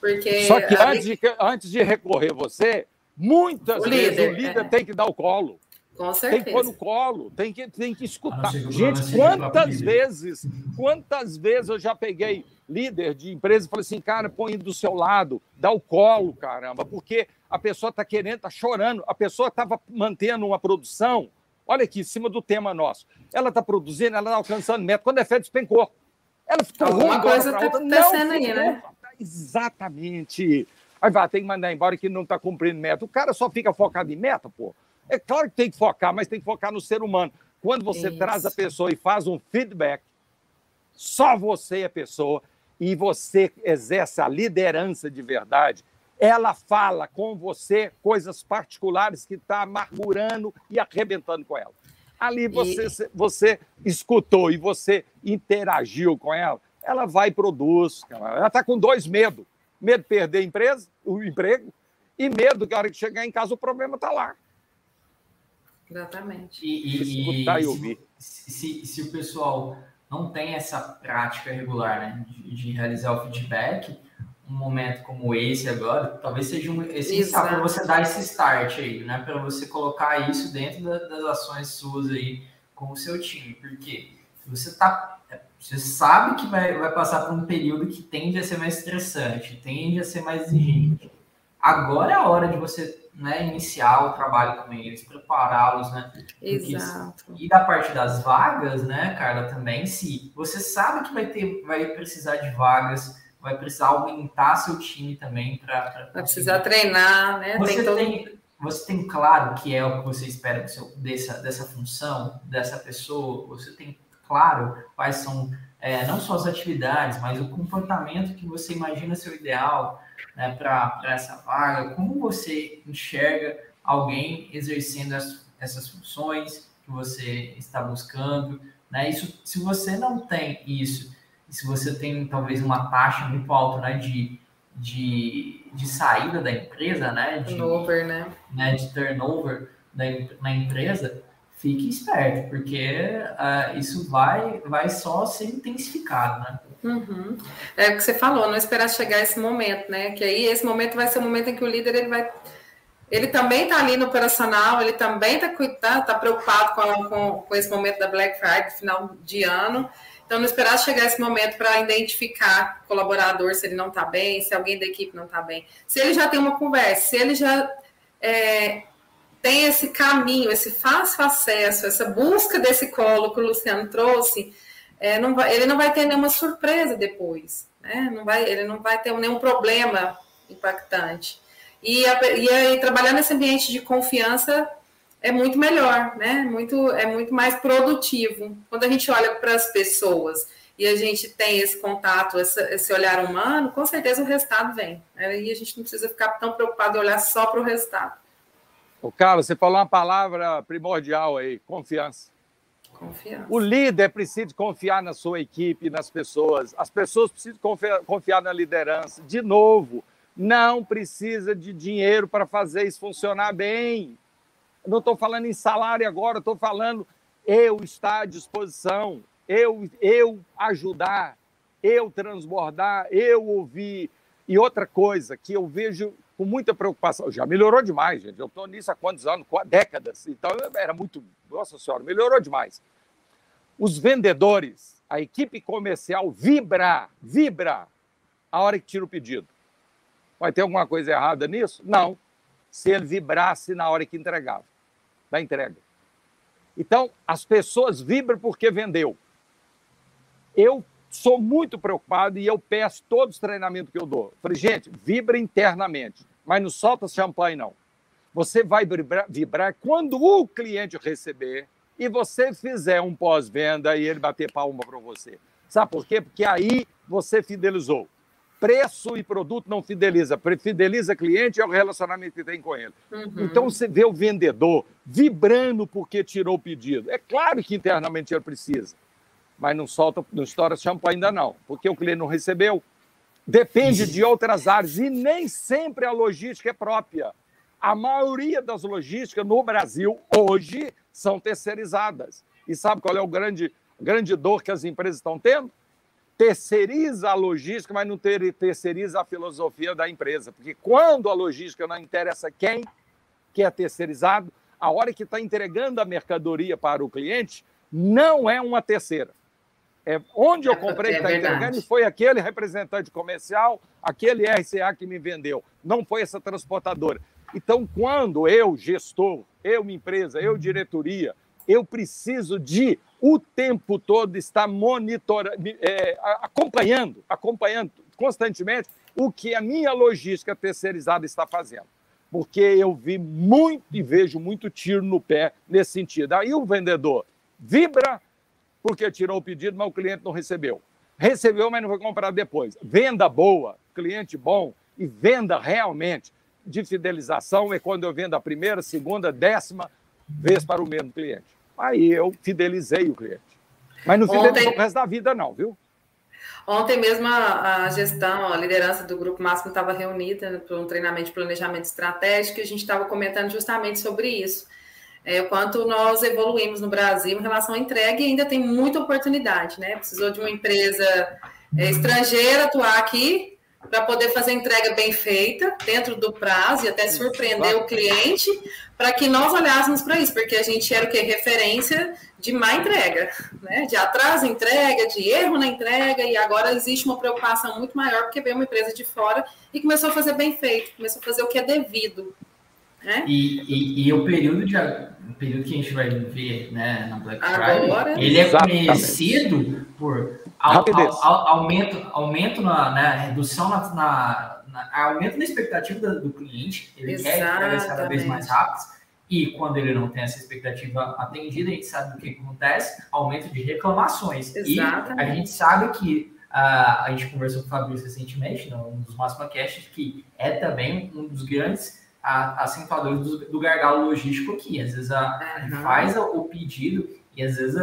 Porque Só que ali... antes, de, antes de recorrer você, muitas o vezes líder, o líder é. tem que dar o colo. Com certeza. Tem que pôr no colo, tem que, tem que escutar. Gente, quantas vezes, quantas vezes eu já peguei líder de empresa e falei assim, cara, põe do seu lado, dá o colo, caramba, porque a pessoa está querendo, está chorando, a pessoa estava mantendo uma produção, olha aqui, em cima do tema nosso, ela está produzindo, ela está alcançando meta, quando é fé, despencou. Ela ficou Alguma coisa está acontecendo aí, né? Exatamente. Aí vai, tem que mandar embora que não está cumprindo meta. O cara só fica focado em meta, pô. É claro que tem que focar, mas tem que focar no ser humano. Quando você Isso. traz a pessoa e faz um feedback, só você é pessoa e você exerce a liderança de verdade, ela fala com você coisas particulares que está amargurando e arrebentando com ela. Ali você, e... você escutou e você interagiu com ela, ela vai e produz. Ela está com dois medos. Medo de perder a empresa, o emprego, e medo que a hora que chegar em casa o problema está lá. Exatamente. E, e, Escutar e ouvir. Se, se, se, o pessoal não tem essa prática regular né, de, de, realizar o feedback, um momento como esse agora, talvez seja um essencial para você dar esse start aí, né? Para você colocar isso dentro da, das ações suas aí com o seu time. Porque você tá. Você sabe que vai, vai passar por um período que tende a ser mais estressante, tende a ser mais exigente. Agora é a hora de você né, iniciar o trabalho com eles, prepará-los, né? Exato. e da parte das vagas, né, Carla, também, se você sabe que vai ter, vai precisar de vagas, vai precisar aumentar seu time também para. Vai precisar treinar, né? Você tem, todo... tem, você tem claro que é o que você espera do seu, dessa, dessa função, dessa pessoa, você tem claro quais são é, não só as atividades, mas o comportamento que você imagina ser o ideal né, para essa vaga? Como você enxerga alguém exercendo as, essas funções que você está buscando? Né? Isso, se você não tem isso, se você tem talvez uma taxa muito alta né, de, de, de saída da empresa, né, de turnover, né? né de turnover da, na empresa, fique esperto, porque uh, isso vai, vai só ser intensificado, né? Uhum. É o que você falou, não esperar chegar esse momento, né? Que aí esse momento vai ser o momento em que o líder ele vai. Ele também está ali no operacional, ele também está tá, tá preocupado com, com, com, esse momento da Black Friday, final de ano. Então, não esperar chegar esse momento para identificar o colaborador se ele não está bem, se alguém da equipe não está bem. Se ele já tem uma conversa, se ele já é, tem esse caminho, esse fácil acesso, essa busca desse colo que o Luciano trouxe, é, não vai, ele não vai ter nenhuma surpresa depois, né? Não vai, ele não vai ter nenhum problema impactante. E, e aí, trabalhar nesse ambiente de confiança é muito melhor, né? Muito, é muito mais produtivo. Quando a gente olha para as pessoas e a gente tem esse contato, esse, olhar humano, com certeza o resultado vem. Aí né? a gente não precisa ficar tão preocupado em olhar só para o resultado. O Carlos, você falou uma palavra primordial aí, confiança. Confiança. O líder precisa confiar na sua equipe, nas pessoas. As pessoas precisam confiar, confiar na liderança. De novo, não precisa de dinheiro para fazer isso funcionar bem. Não estou falando em salário agora, estou falando eu estar à disposição, eu, eu ajudar, eu transbordar, eu ouvir. E outra coisa que eu vejo com muita preocupação. Já melhorou demais, gente. Eu estou nisso há quantos anos? Décadas. Então, era muito. Nossa Senhora, melhorou demais. Os vendedores, a equipe comercial vibra, vibra a hora que tira o pedido. Vai ter alguma coisa errada nisso? Não. Se ele vibrasse na hora que entregava, da entrega. Então, as pessoas vibram porque vendeu. Eu sou muito preocupado e eu peço todos os treinamentos que eu dou. Falei, gente, vibra internamente, mas não solta champanhe, não. Você vai vibrar, vibrar quando o cliente receber e você fizer um pós-venda e ele bater palma para você. Sabe por quê? Porque aí você fidelizou. Preço e produto não fideliza. Fideliza cliente é o relacionamento que tem com ele. Uhum. Então você vê o vendedor vibrando porque tirou o pedido. É claro que internamente ele precisa, mas não solta, não estoura shampoo ainda não, porque o cliente não recebeu. Depende de outras áreas e nem sempre a logística é própria. A maioria das logísticas no Brasil hoje são terceirizadas. E sabe qual é o grande, grande dor que as empresas estão tendo? Terceiriza a logística, mas não ter, terceiriza a filosofia da empresa. Porque quando a logística não interessa quem que é terceirizado, a hora que está entregando a mercadoria para o cliente, não é uma terceira. É onde eu é, comprei que está é entregando e foi aquele representante comercial, aquele RCA que me vendeu. Não foi essa transportadora. Então, quando eu, gestor, eu, empresa, eu, diretoria, eu preciso de o tempo todo estar monitorando, é, acompanhando, acompanhando constantemente o que a minha logística terceirizada está fazendo. Porque eu vi muito e vejo muito tiro no pé nesse sentido. Aí o vendedor vibra porque tirou o pedido, mas o cliente não recebeu. Recebeu, mas não vai comprar depois. Venda boa, cliente bom e venda realmente de fidelização é quando eu vendo a primeira, segunda, décima vez para o mesmo cliente. Aí eu fidelizei o cliente. Mas não fidelizei Ontem... o resto da vida, não, viu? Ontem mesmo a, a, gestão, a liderança do Grupo Máximo estava reunida para um treinamento de planejamento estratégico e a gente estava comentando justamente sobre isso. É, o quanto nós evoluímos no Brasil em relação à entrega e ainda tem muita oportunidade, né? Precisou de uma empresa é, estrangeira atuar aqui para poder fazer entrega bem feita, dentro do prazo e até surpreender o cliente, para que nós olhássemos para isso, porque a gente era o que? Referência de má entrega, né? de atraso entrega, de erro na entrega, e agora existe uma preocupação muito maior, porque veio uma empresa de fora e começou a fazer bem feito, começou a fazer o que é devido. Né? E, e, e o período de o período que a gente vai ver né, na Black Friday, Agora, ele é conhecido por Au, au, aumento, aumento na né, redução na, na, na, aumento na expectativa do, do cliente, ele Exatamente. quer entregas cada vez mais rápidas, e quando ele não tem essa expectativa atendida, a gente sabe o que acontece, aumento de reclamações. Exatamente. E a gente sabe que uh, a gente conversou com o Fabrício recentemente, num dos Máxima Cash, que é também um dos grandes acentuadores do, do gargalo logístico aqui. Às vezes a, a gente faz o pedido e às vezes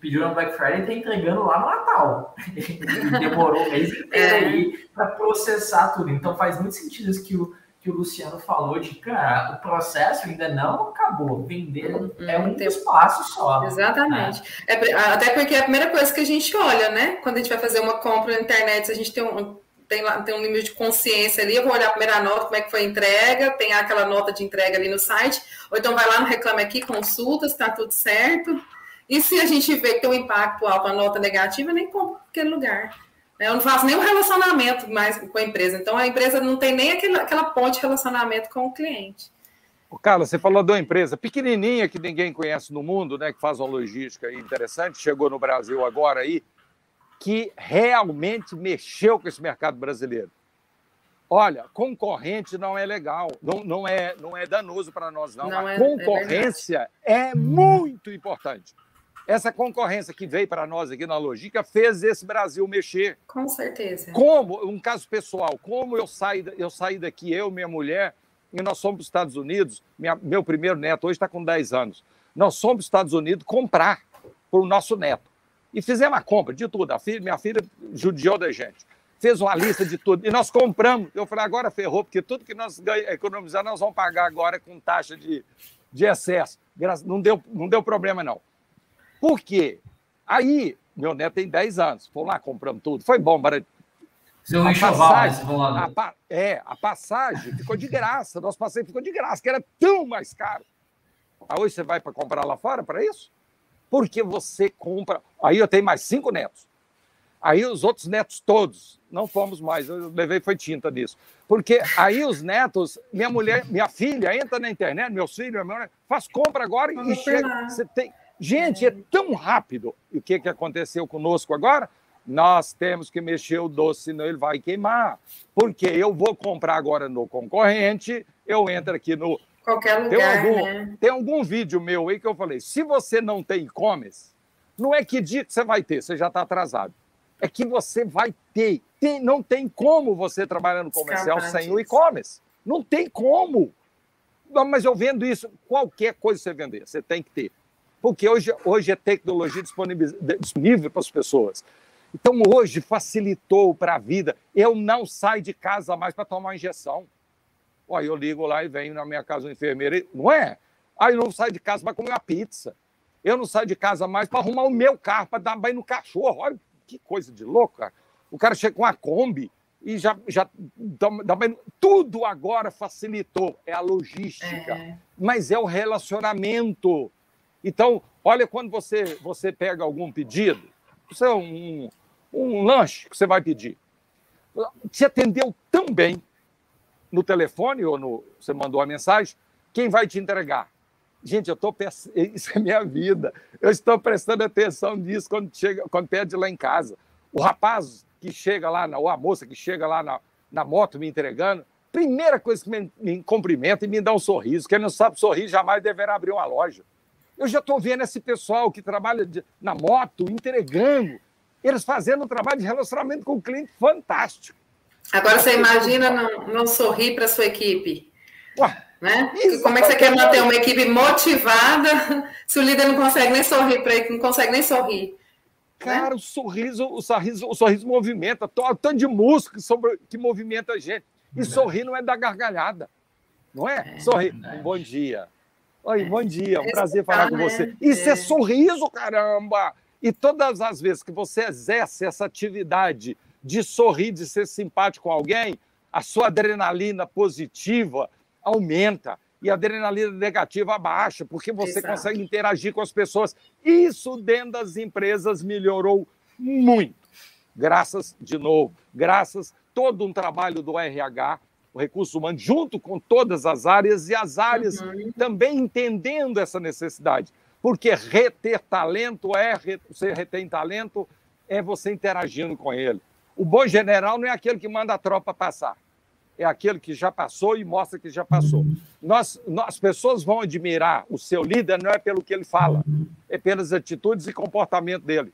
pediu na Black Friday e tá entregando lá no Natal. demorou um mês inteiro aí para processar tudo. Então faz muito sentido isso que o, que o Luciano falou de cara, o processo ainda não acabou. Vender hum, é um tempo. espaço só. Exatamente. Né? É, até porque é a primeira coisa que a gente olha, né? Quando a gente vai fazer uma compra na internet, a gente tem um, tem, lá, tem um nível de consciência ali, eu vou olhar a primeira nota, como é que foi a entrega, tem aquela nota de entrega ali no site, ou então vai lá no Reclame Aqui, consulta se está tudo certo. E se a gente vê que tem um impacto alto, a nota negativa, nem compra aquele lugar. Né? Eu não faço nenhum relacionamento mais com a empresa. Então, a empresa não tem nem aquela, aquela ponte de relacionamento com o cliente. Carla, você falou de uma empresa pequenininha que ninguém conhece no mundo, né, que faz uma logística interessante, chegou no Brasil agora aí, que realmente mexeu com esse mercado brasileiro. Olha, concorrente não é legal, não, não, é, não é danoso para nós, não. não a é, é concorrência é, é muito importante. Essa concorrência que veio para nós aqui na logística fez esse Brasil mexer. Com certeza. Como, um caso pessoal, como eu saí, eu saí daqui, eu, minha mulher, e nós fomos para os Estados Unidos, minha, meu primeiro neto hoje está com 10 anos, nós fomos para os Estados Unidos comprar para o nosso neto. E fizemos a compra de tudo. A filha, minha filha judiou da gente. Fez uma lista de tudo. E nós compramos. Eu falei, agora ferrou, porque tudo que nós economizar, nós vamos pagar agora com taxa de, de excesso. Não deu, não deu problema, não. Por quê? Aí, meu neto tem 10 anos, fomos lá, compramos tudo. Foi bom, para Seu a passagem, a, pa, é, a passagem ficou de graça, nosso passeio ficou de graça, que era tão mais caro. Aí hoje você vai para comprar lá fora para isso? Porque você compra. Aí eu tenho mais cinco netos. Aí os outros netos todos, não fomos mais, eu levei foi tinta nisso. Porque aí os netos, minha mulher, minha filha entra na internet, meus filhos, minha mulher, faz compra agora e chega. Você tem, Gente, é tão rápido. E o que, que aconteceu conosco agora? Nós temos que mexer o doce, senão ele vai queimar. Porque eu vou comprar agora no concorrente, eu entro aqui no. Qualquer lugar. Tem algum, né? tem algum vídeo meu aí que eu falei: se você não tem e-commerce, não é que dia que você vai ter, você já está atrasado. é que você vai ter. Tem, não tem como você trabalhar no comercial sem o e-commerce. Não tem como. Mas eu vendo isso, qualquer coisa que você vender, você tem que ter. Porque hoje, hoje é tecnologia disponível para as pessoas. Então, hoje facilitou para a vida. Eu não saio de casa mais para tomar injeção. Olha, eu ligo lá e venho na minha casa uma enfermeira, não é? Aí eu não saio de casa para comer uma pizza. Eu não saio de casa mais para arrumar o meu carro, para dar banho no cachorro. Olha que coisa de louco, cara. O cara chega com a Kombi e já, já dá, dá banho. Tudo agora facilitou. É a logística, é. mas é o relacionamento. Então, olha quando você, você pega algum pedido, isso é um, um lanche que você vai pedir. Te atendeu tão bem no telefone ou no, você mandou a mensagem, quem vai te entregar? Gente, eu estou isso é minha vida. Eu estou prestando atenção nisso quando chega, quando pede lá em casa. O rapaz que chega lá, na, ou a moça que chega lá na, na moto me entregando, primeira coisa que me, me cumprimenta e me dá um sorriso. Quem não sabe sorrir jamais deverá abrir uma loja. Eu já estou vendo esse pessoal que trabalha de, na moto entregando, eles fazendo um trabalho de relacionamento com o cliente fantástico. Agora você imagina não, não sorrir para sua equipe. Ué, né? Como é que você quer manter uma equipe motivada se o líder não consegue nem sorrir para ele, não consegue nem sorrir? Né? Cara, né? o sorriso, o sorriso, o sorriso movimenta, o tanto de músculo sobre, que movimenta a gente. E sorrir não é da gargalhada, não é? é sorrir. Um bom dia. Oi, é. bom dia, um prazer falar com você. Né? Isso é. é sorriso, caramba! E todas as vezes que você exerce essa atividade de sorrir, de ser simpático com alguém, a sua adrenalina positiva, aumenta e a adrenalina negativa baixa, porque você Exato. consegue interagir com as pessoas. Isso dentro das empresas melhorou muito. Graças, de novo, graças todo um trabalho do RH, o recurso humano, junto com todas as áreas e as áreas uhum. também entendendo essa necessidade. Porque reter talento é, você retém talento, é você interagindo com ele. O bom general não é aquele que manda a tropa passar é aquele que já passou e mostra que já passou. Nós, nós, as pessoas vão admirar o seu líder não é pelo que ele fala, é pelas atitudes e comportamento dele.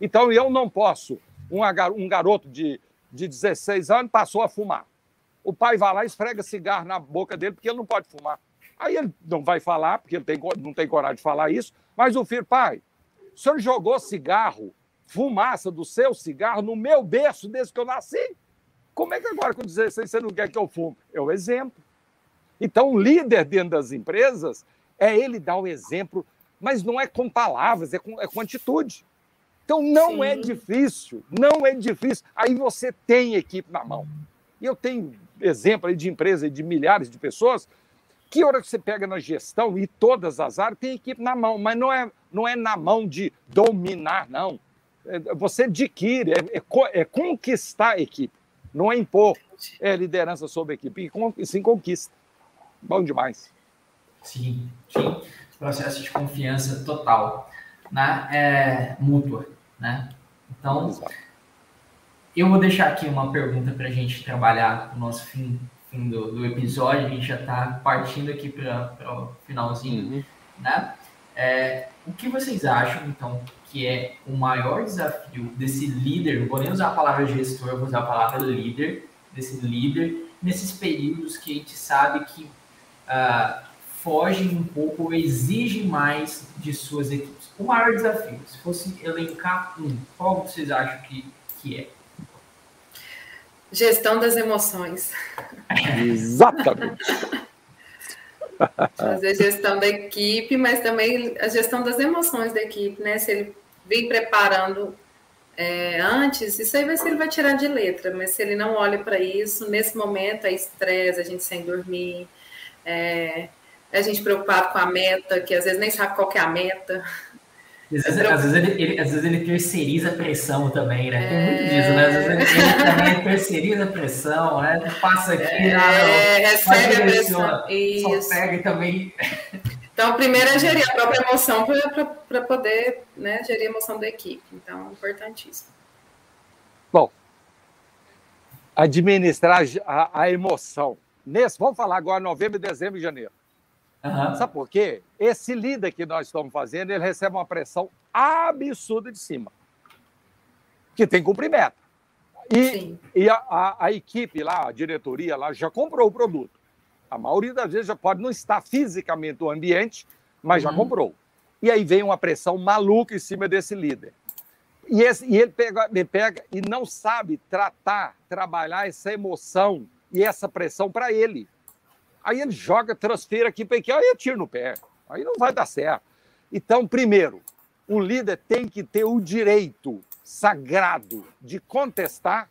Então, eu não posso, um, garoto de, de 16 anos passou a fumar. O pai vai lá e esfrega cigarro na boca dele porque ele não pode fumar. Aí ele não vai falar, porque ele tem, não tem coragem de falar isso, mas o filho, pai, o senhor jogou cigarro, fumaça do seu cigarro no meu berço desde que eu nasci? Como é que agora, com 16, você não quer que eu fume? É o exemplo. Então, o líder dentro das empresas é ele dar o exemplo, mas não é com palavras, é com, é com atitude. Então, não é Sim. é difícil, não é difícil. Aí você tem equipe na mão. E eu tenho exemplo aí de empresa de milhares de pessoas que hora que você pega na gestão e todas as áreas tem equipe na mão, mas não é, não é na mão de dominar, não. Você adquire, é, é, é conquistar a equipe. Não é impor é liderança sobre a equipe, e sim conquista. Bom demais. Sim, sim. Processo de confiança total, né? É, mútua, né? Então, eu vou deixar aqui uma pergunta para a gente trabalhar o nosso fim, fim do, do, episódio. A gente já está partindo aqui para o finalzinho, uhum. né? É, o que vocês acham, então, que é o maior desafio desse líder, não vou nem usar a palavra gestor, vou usar a palavra líder, desse líder, nesses períodos que a gente sabe que uh, fogem um pouco ou exigem mais de suas equipes? O maior desafio, se fosse elencar um, qual vocês acham que, que é? Gestão das emoções. Exatamente. Fazer gestão da equipe, mas também a gestão das emoções da equipe, né? Se ele vem preparando é, antes, isso aí vai ser ele vai tirar de letra, mas se ele não olha para isso, nesse momento é estresse, a gente sem dormir, é, a gente preocupado com a meta, que às vezes nem sabe qual é a meta. Às vezes, às vezes, ele, ele, às vezes ele terceiriza a pressão também, né? Tem muito disso, né? Às vezes ele, ele também terceiriza a pressão, né? Passa aqui, é, ah, recebe a pressão. Isso. Só pega e também então, primeiro é gerir a própria emoção para poder né, gerir a emoção da equipe. Então, importantíssimo. Bom, administrar a, a emoção. Nesse, vamos falar agora novembro, dezembro e janeiro. Uhum. Sabe por quê? Esse líder que nós estamos fazendo, ele recebe uma pressão absurda de cima. que tem que cumprir meta. E, e a, a, a, equipe lá, a diretoria lá, já comprou o produto. A maioria das vezes já pode não estar fisicamente no ambiente, mas já uhum. comprou. E aí vem uma pressão maluca em cima desse líder. E, esse, e ele, pega, ele pega e não sabe tratar, trabalhar essa emoção e essa pressão para ele. Aí ele joga, transfere aqui para aqui, aí eu tiro no pé. Aí não vai dar certo. Então, primeiro, o líder tem que ter o direito sagrado de contestar,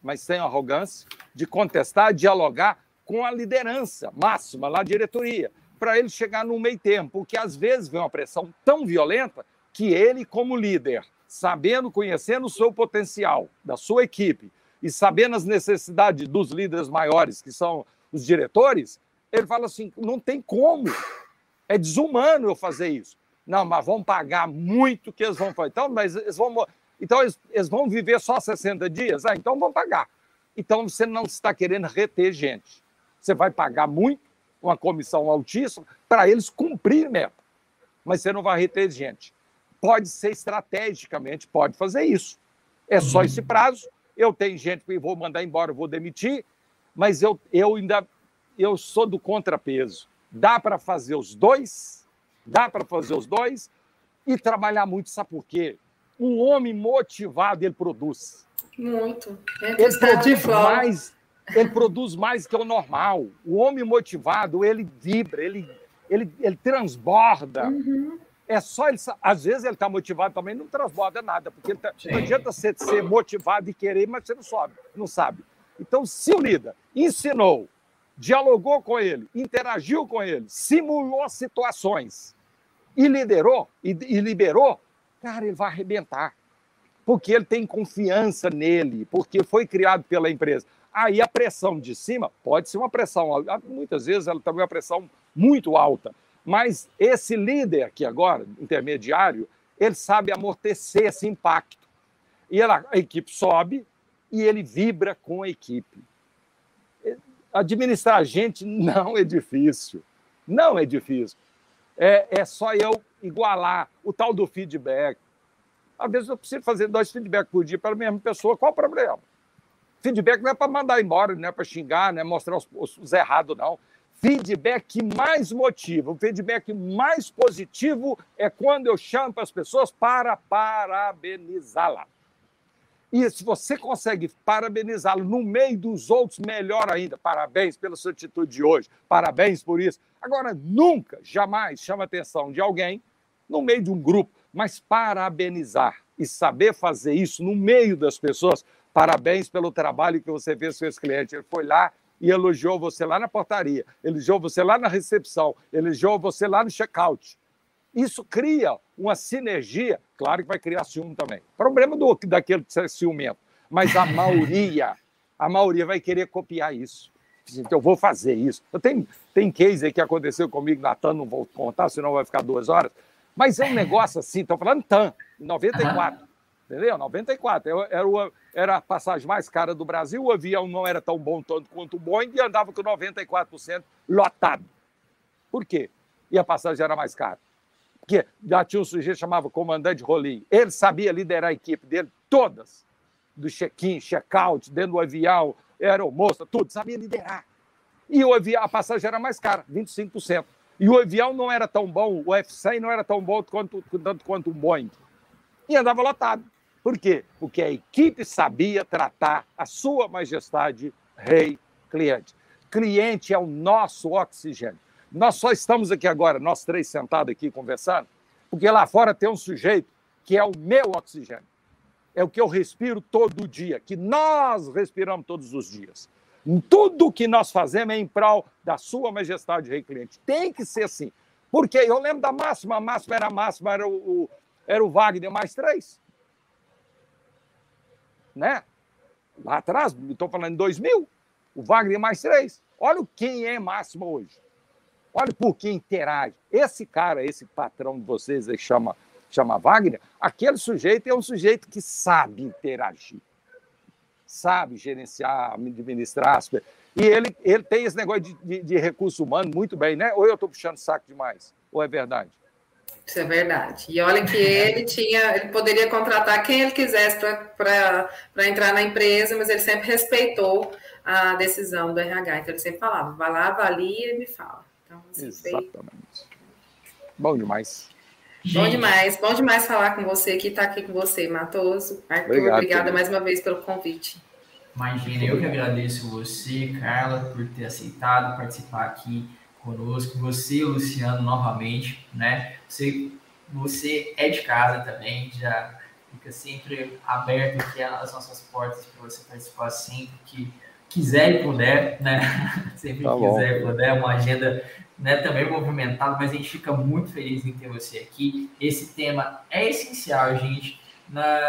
mas sem arrogância, de contestar, dialogar com a liderança máxima, lá diretoria, para ele chegar no meio tempo, porque às vezes vem uma pressão tão violenta que ele, como líder, sabendo, conhecendo o seu potencial, da sua equipe, e sabendo as necessidades dos líderes maiores, que são os diretores, ele fala assim: não tem como. É desumano eu fazer isso. Não, mas vão pagar muito que eles vão fazer. Então, mas eles vão, então eles, eles vão viver só 60 dias? Ah, então vão pagar. Então você não está querendo reter gente. Você vai pagar muito, uma comissão altíssima, para eles cumprir meta. Mas você não vai reter gente. Pode ser estrategicamente, pode fazer isso. É só esse prazo. Eu tenho gente que vou mandar embora, vou demitir, mas eu, eu ainda eu sou do contrapeso. Dá para fazer os dois, dá para fazer os dois e trabalhar muito, sabe por quê? Um homem motivado, ele produz. Muito. É ele produz mais, ele produz mais que o normal. O homem motivado, ele vibra, ele, ele, ele transborda. Uhum. É só ele. Às vezes ele está motivado também, não transborda nada, porque tá, não adianta você ser motivado e querer, mas você não sabe, não sabe. Então, se líder ensinou, dialogou com ele, interagiu com ele, simulou situações e liderou e, e liberou, cara, ele vai arrebentar. Porque ele tem confiança nele, porque foi criado pela empresa. Aí a pressão de cima pode ser uma pressão, muitas vezes ela também é uma pressão muito alta, mas esse líder aqui agora, intermediário, ele sabe amortecer esse impacto. E ela, a equipe sobe, e ele vibra com a equipe. Administrar gente não é difícil. Não é difícil. É, é só eu igualar o tal do feedback. Às vezes eu preciso fazer dois feedbacks por dia para a mesma pessoa. Qual o problema? Feedback não é para mandar embora, não é para xingar, não é mostrar os, os, os errados, não. Feedback mais motiva, o feedback mais positivo é quando eu chamo as pessoas para parabenizá-la. E se você consegue parabenizá-lo no meio dos outros, melhor ainda. Parabéns pela sua atitude de hoje, parabéns por isso. Agora, nunca, jamais chama a atenção de alguém no meio de um grupo, mas parabenizar e saber fazer isso no meio das pessoas. Parabéns pelo trabalho que você fez com esse cliente. Ele foi lá e elogiou você lá na portaria, elogiou você lá na recepção, elogiou você lá no check-out. Isso cria uma sinergia, claro que vai criar ciúme também. Problema do, daquele que é ciumento, mas a maioria, a maioria vai querer copiar isso. Então, eu vou fazer isso. Eu tenho, tem case aí que aconteceu comigo na TAM, não vou contar, senão vai ficar duas horas. Mas é um negócio assim, estou falando TAM, 94. Entendeu? 94. Era, o, era a passagem mais cara do Brasil, o avião não era tão bom tanto quanto o Boeing e andava com 94% lotado. Por quê? E a passagem era mais cara já tinha um sujeito que chamava comandante Rolim. Ele sabia liderar a equipe dele, todas, do check-in, check-out, dentro do avião, aeromoça, tudo, sabia liderar. E o avião, a passagem era mais cara, 25%. E o avião não era tão bom, o F-100 não era tão bom quanto, tanto quanto o Boeing. E andava lotado. Por quê? Porque a equipe sabia tratar a sua majestade, rei, cliente. Cliente é o nosso oxigênio. Nós só estamos aqui agora, nós três sentados aqui conversando, porque lá fora tem um sujeito que é o meu oxigênio. É o que eu respiro todo dia, que nós respiramos todos os dias. Tudo que nós fazemos é em prol da Sua Majestade Rei Cliente. Tem que ser assim. Porque eu lembro da máxima, a máxima era a máxima, era o, o era o Wagner mais três. Né? Lá atrás, estou falando em 2000, o Wagner mais três. Olha quem é máxima hoje. Olha por que interage. Esse cara, esse patrão de vocês aí chama, chama Wagner, aquele sujeito é um sujeito que sabe interagir, sabe gerenciar, administrar. E ele, ele tem esse negócio de, de, de recurso humano muito bem, né? Ou eu estou puxando saco demais? Ou é verdade? Isso é verdade. E olha que ele tinha, ele poderia contratar quem ele quisesse para entrar na empresa, mas ele sempre respeitou a decisão do RH. Então ele sempre falava, vai lá, avalia e me fala. Então, assim, Exatamente. Foi... Bom demais. Bom demais, bom demais falar com você aqui, estar tá aqui com você, Matoso. Arthur, Obrigado, obrigada mais uma vez pelo convite. Imagina, eu que agradeço você, Carla, por ter aceitado participar aqui conosco. Você, Luciano, novamente, né? Você, você é de casa também, já fica sempre aberto aqui as nossas portas para você participar sempre que quiser e puder, né? sempre tá quiser e puder, uma agenda né, também movimentado, mas a gente fica muito feliz em ter você aqui. Esse tema é essencial, gente. Na,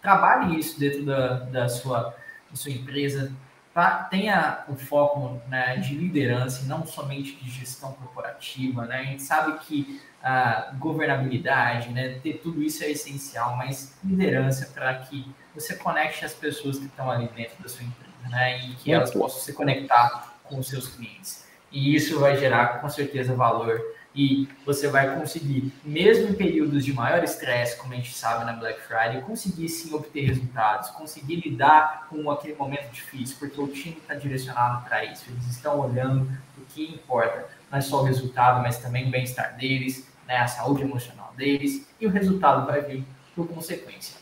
trabalhe isso dentro da, da, sua, da sua empresa. Tá? Tenha o foco né, de liderança e não somente de gestão corporativa. Né? A gente sabe que a governabilidade, né, ter tudo isso é essencial, mas liderança para que você conecte as pessoas que estão ali dentro da sua empresa né, e que elas possam se conectar com os seus clientes. E isso vai gerar com certeza valor e você vai conseguir, mesmo em períodos de maior estresse, como a gente sabe na Black Friday, conseguir sim obter resultados, conseguir lidar com aquele momento difícil, porque o time está direcionado para isso, eles estão olhando o que importa, não é só o resultado, mas também o bem-estar deles, né, a saúde emocional deles, e o resultado vai vir por consequência.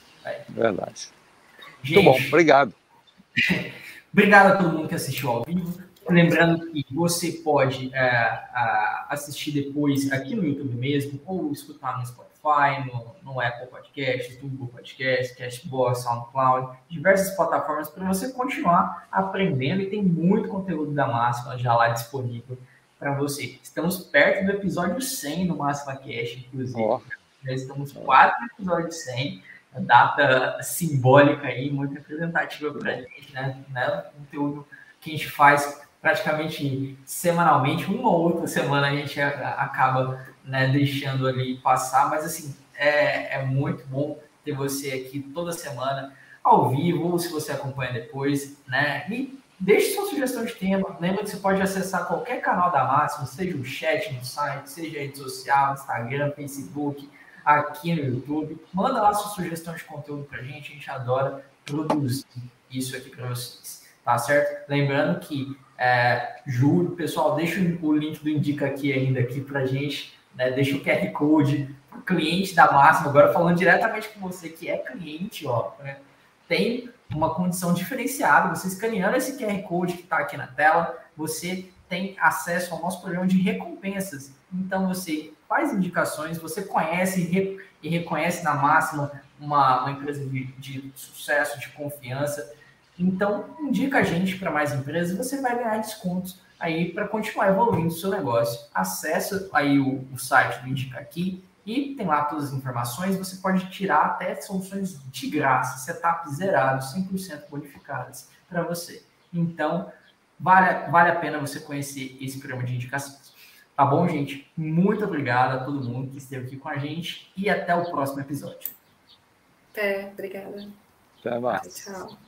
Verdade. Gente, Muito bom, obrigado. obrigado a todo mundo que assistiu ao vivo. Lembrando que você pode é, assistir depois aqui no YouTube mesmo, ou escutar no Spotify, no, no Apple Podcast, Google Podcast, Cashbox, SoundCloud, diversas plataformas para você continuar aprendendo e tem muito conteúdo da Máxima já lá disponível para você. Estamos perto do episódio 100 do Máxima Cash, inclusive. Oh. Já estamos quase no episódio 100 data simbólica aí, muito representativa para a gente, né? né? Conteúdo que a gente faz praticamente semanalmente, uma ou outra semana a gente acaba né, deixando ali passar, mas assim, é, é muito bom ter você aqui toda semana ao vivo, ou se você acompanha depois, né? E deixe sua sugestão de tema. Lembra que você pode acessar qualquer canal da Máxima, seja o chat no site, seja rede social, Instagram, Facebook, aqui no YouTube. Manda lá sua sugestão de conteúdo pra gente, a gente adora produzir isso aqui para vocês, tá certo? Lembrando que é, juro, pessoal, deixa o link do Indica aqui ainda aqui para gente, né? Deixa o QR Code o cliente da Máxima, agora falando diretamente com você que é cliente, ó, né? tem uma condição diferenciada. Você escaneando esse QR Code que está aqui na tela, você tem acesso ao nosso programa de recompensas. Então você faz indicações, você conhece e, reconhece na máxima uma, uma empresa de, de sucesso, de confiança então, indica a gente para mais empresas, você vai ganhar descontos aí para continuar evoluindo o seu negócio. Acesse aí o, o, site do Indica Aqui e tem lá todas as informações. Você pode tirar até soluções de graça, setup zerado, 100% bonificadas para você. Então, vale, vale a pena você conhecer esse programa de indicações. Tá bom, gente? Muito obrigado a todo mundo que esteve aqui com a gente e até o próximo episódio. Até, obrigada. Até mais. Tchau.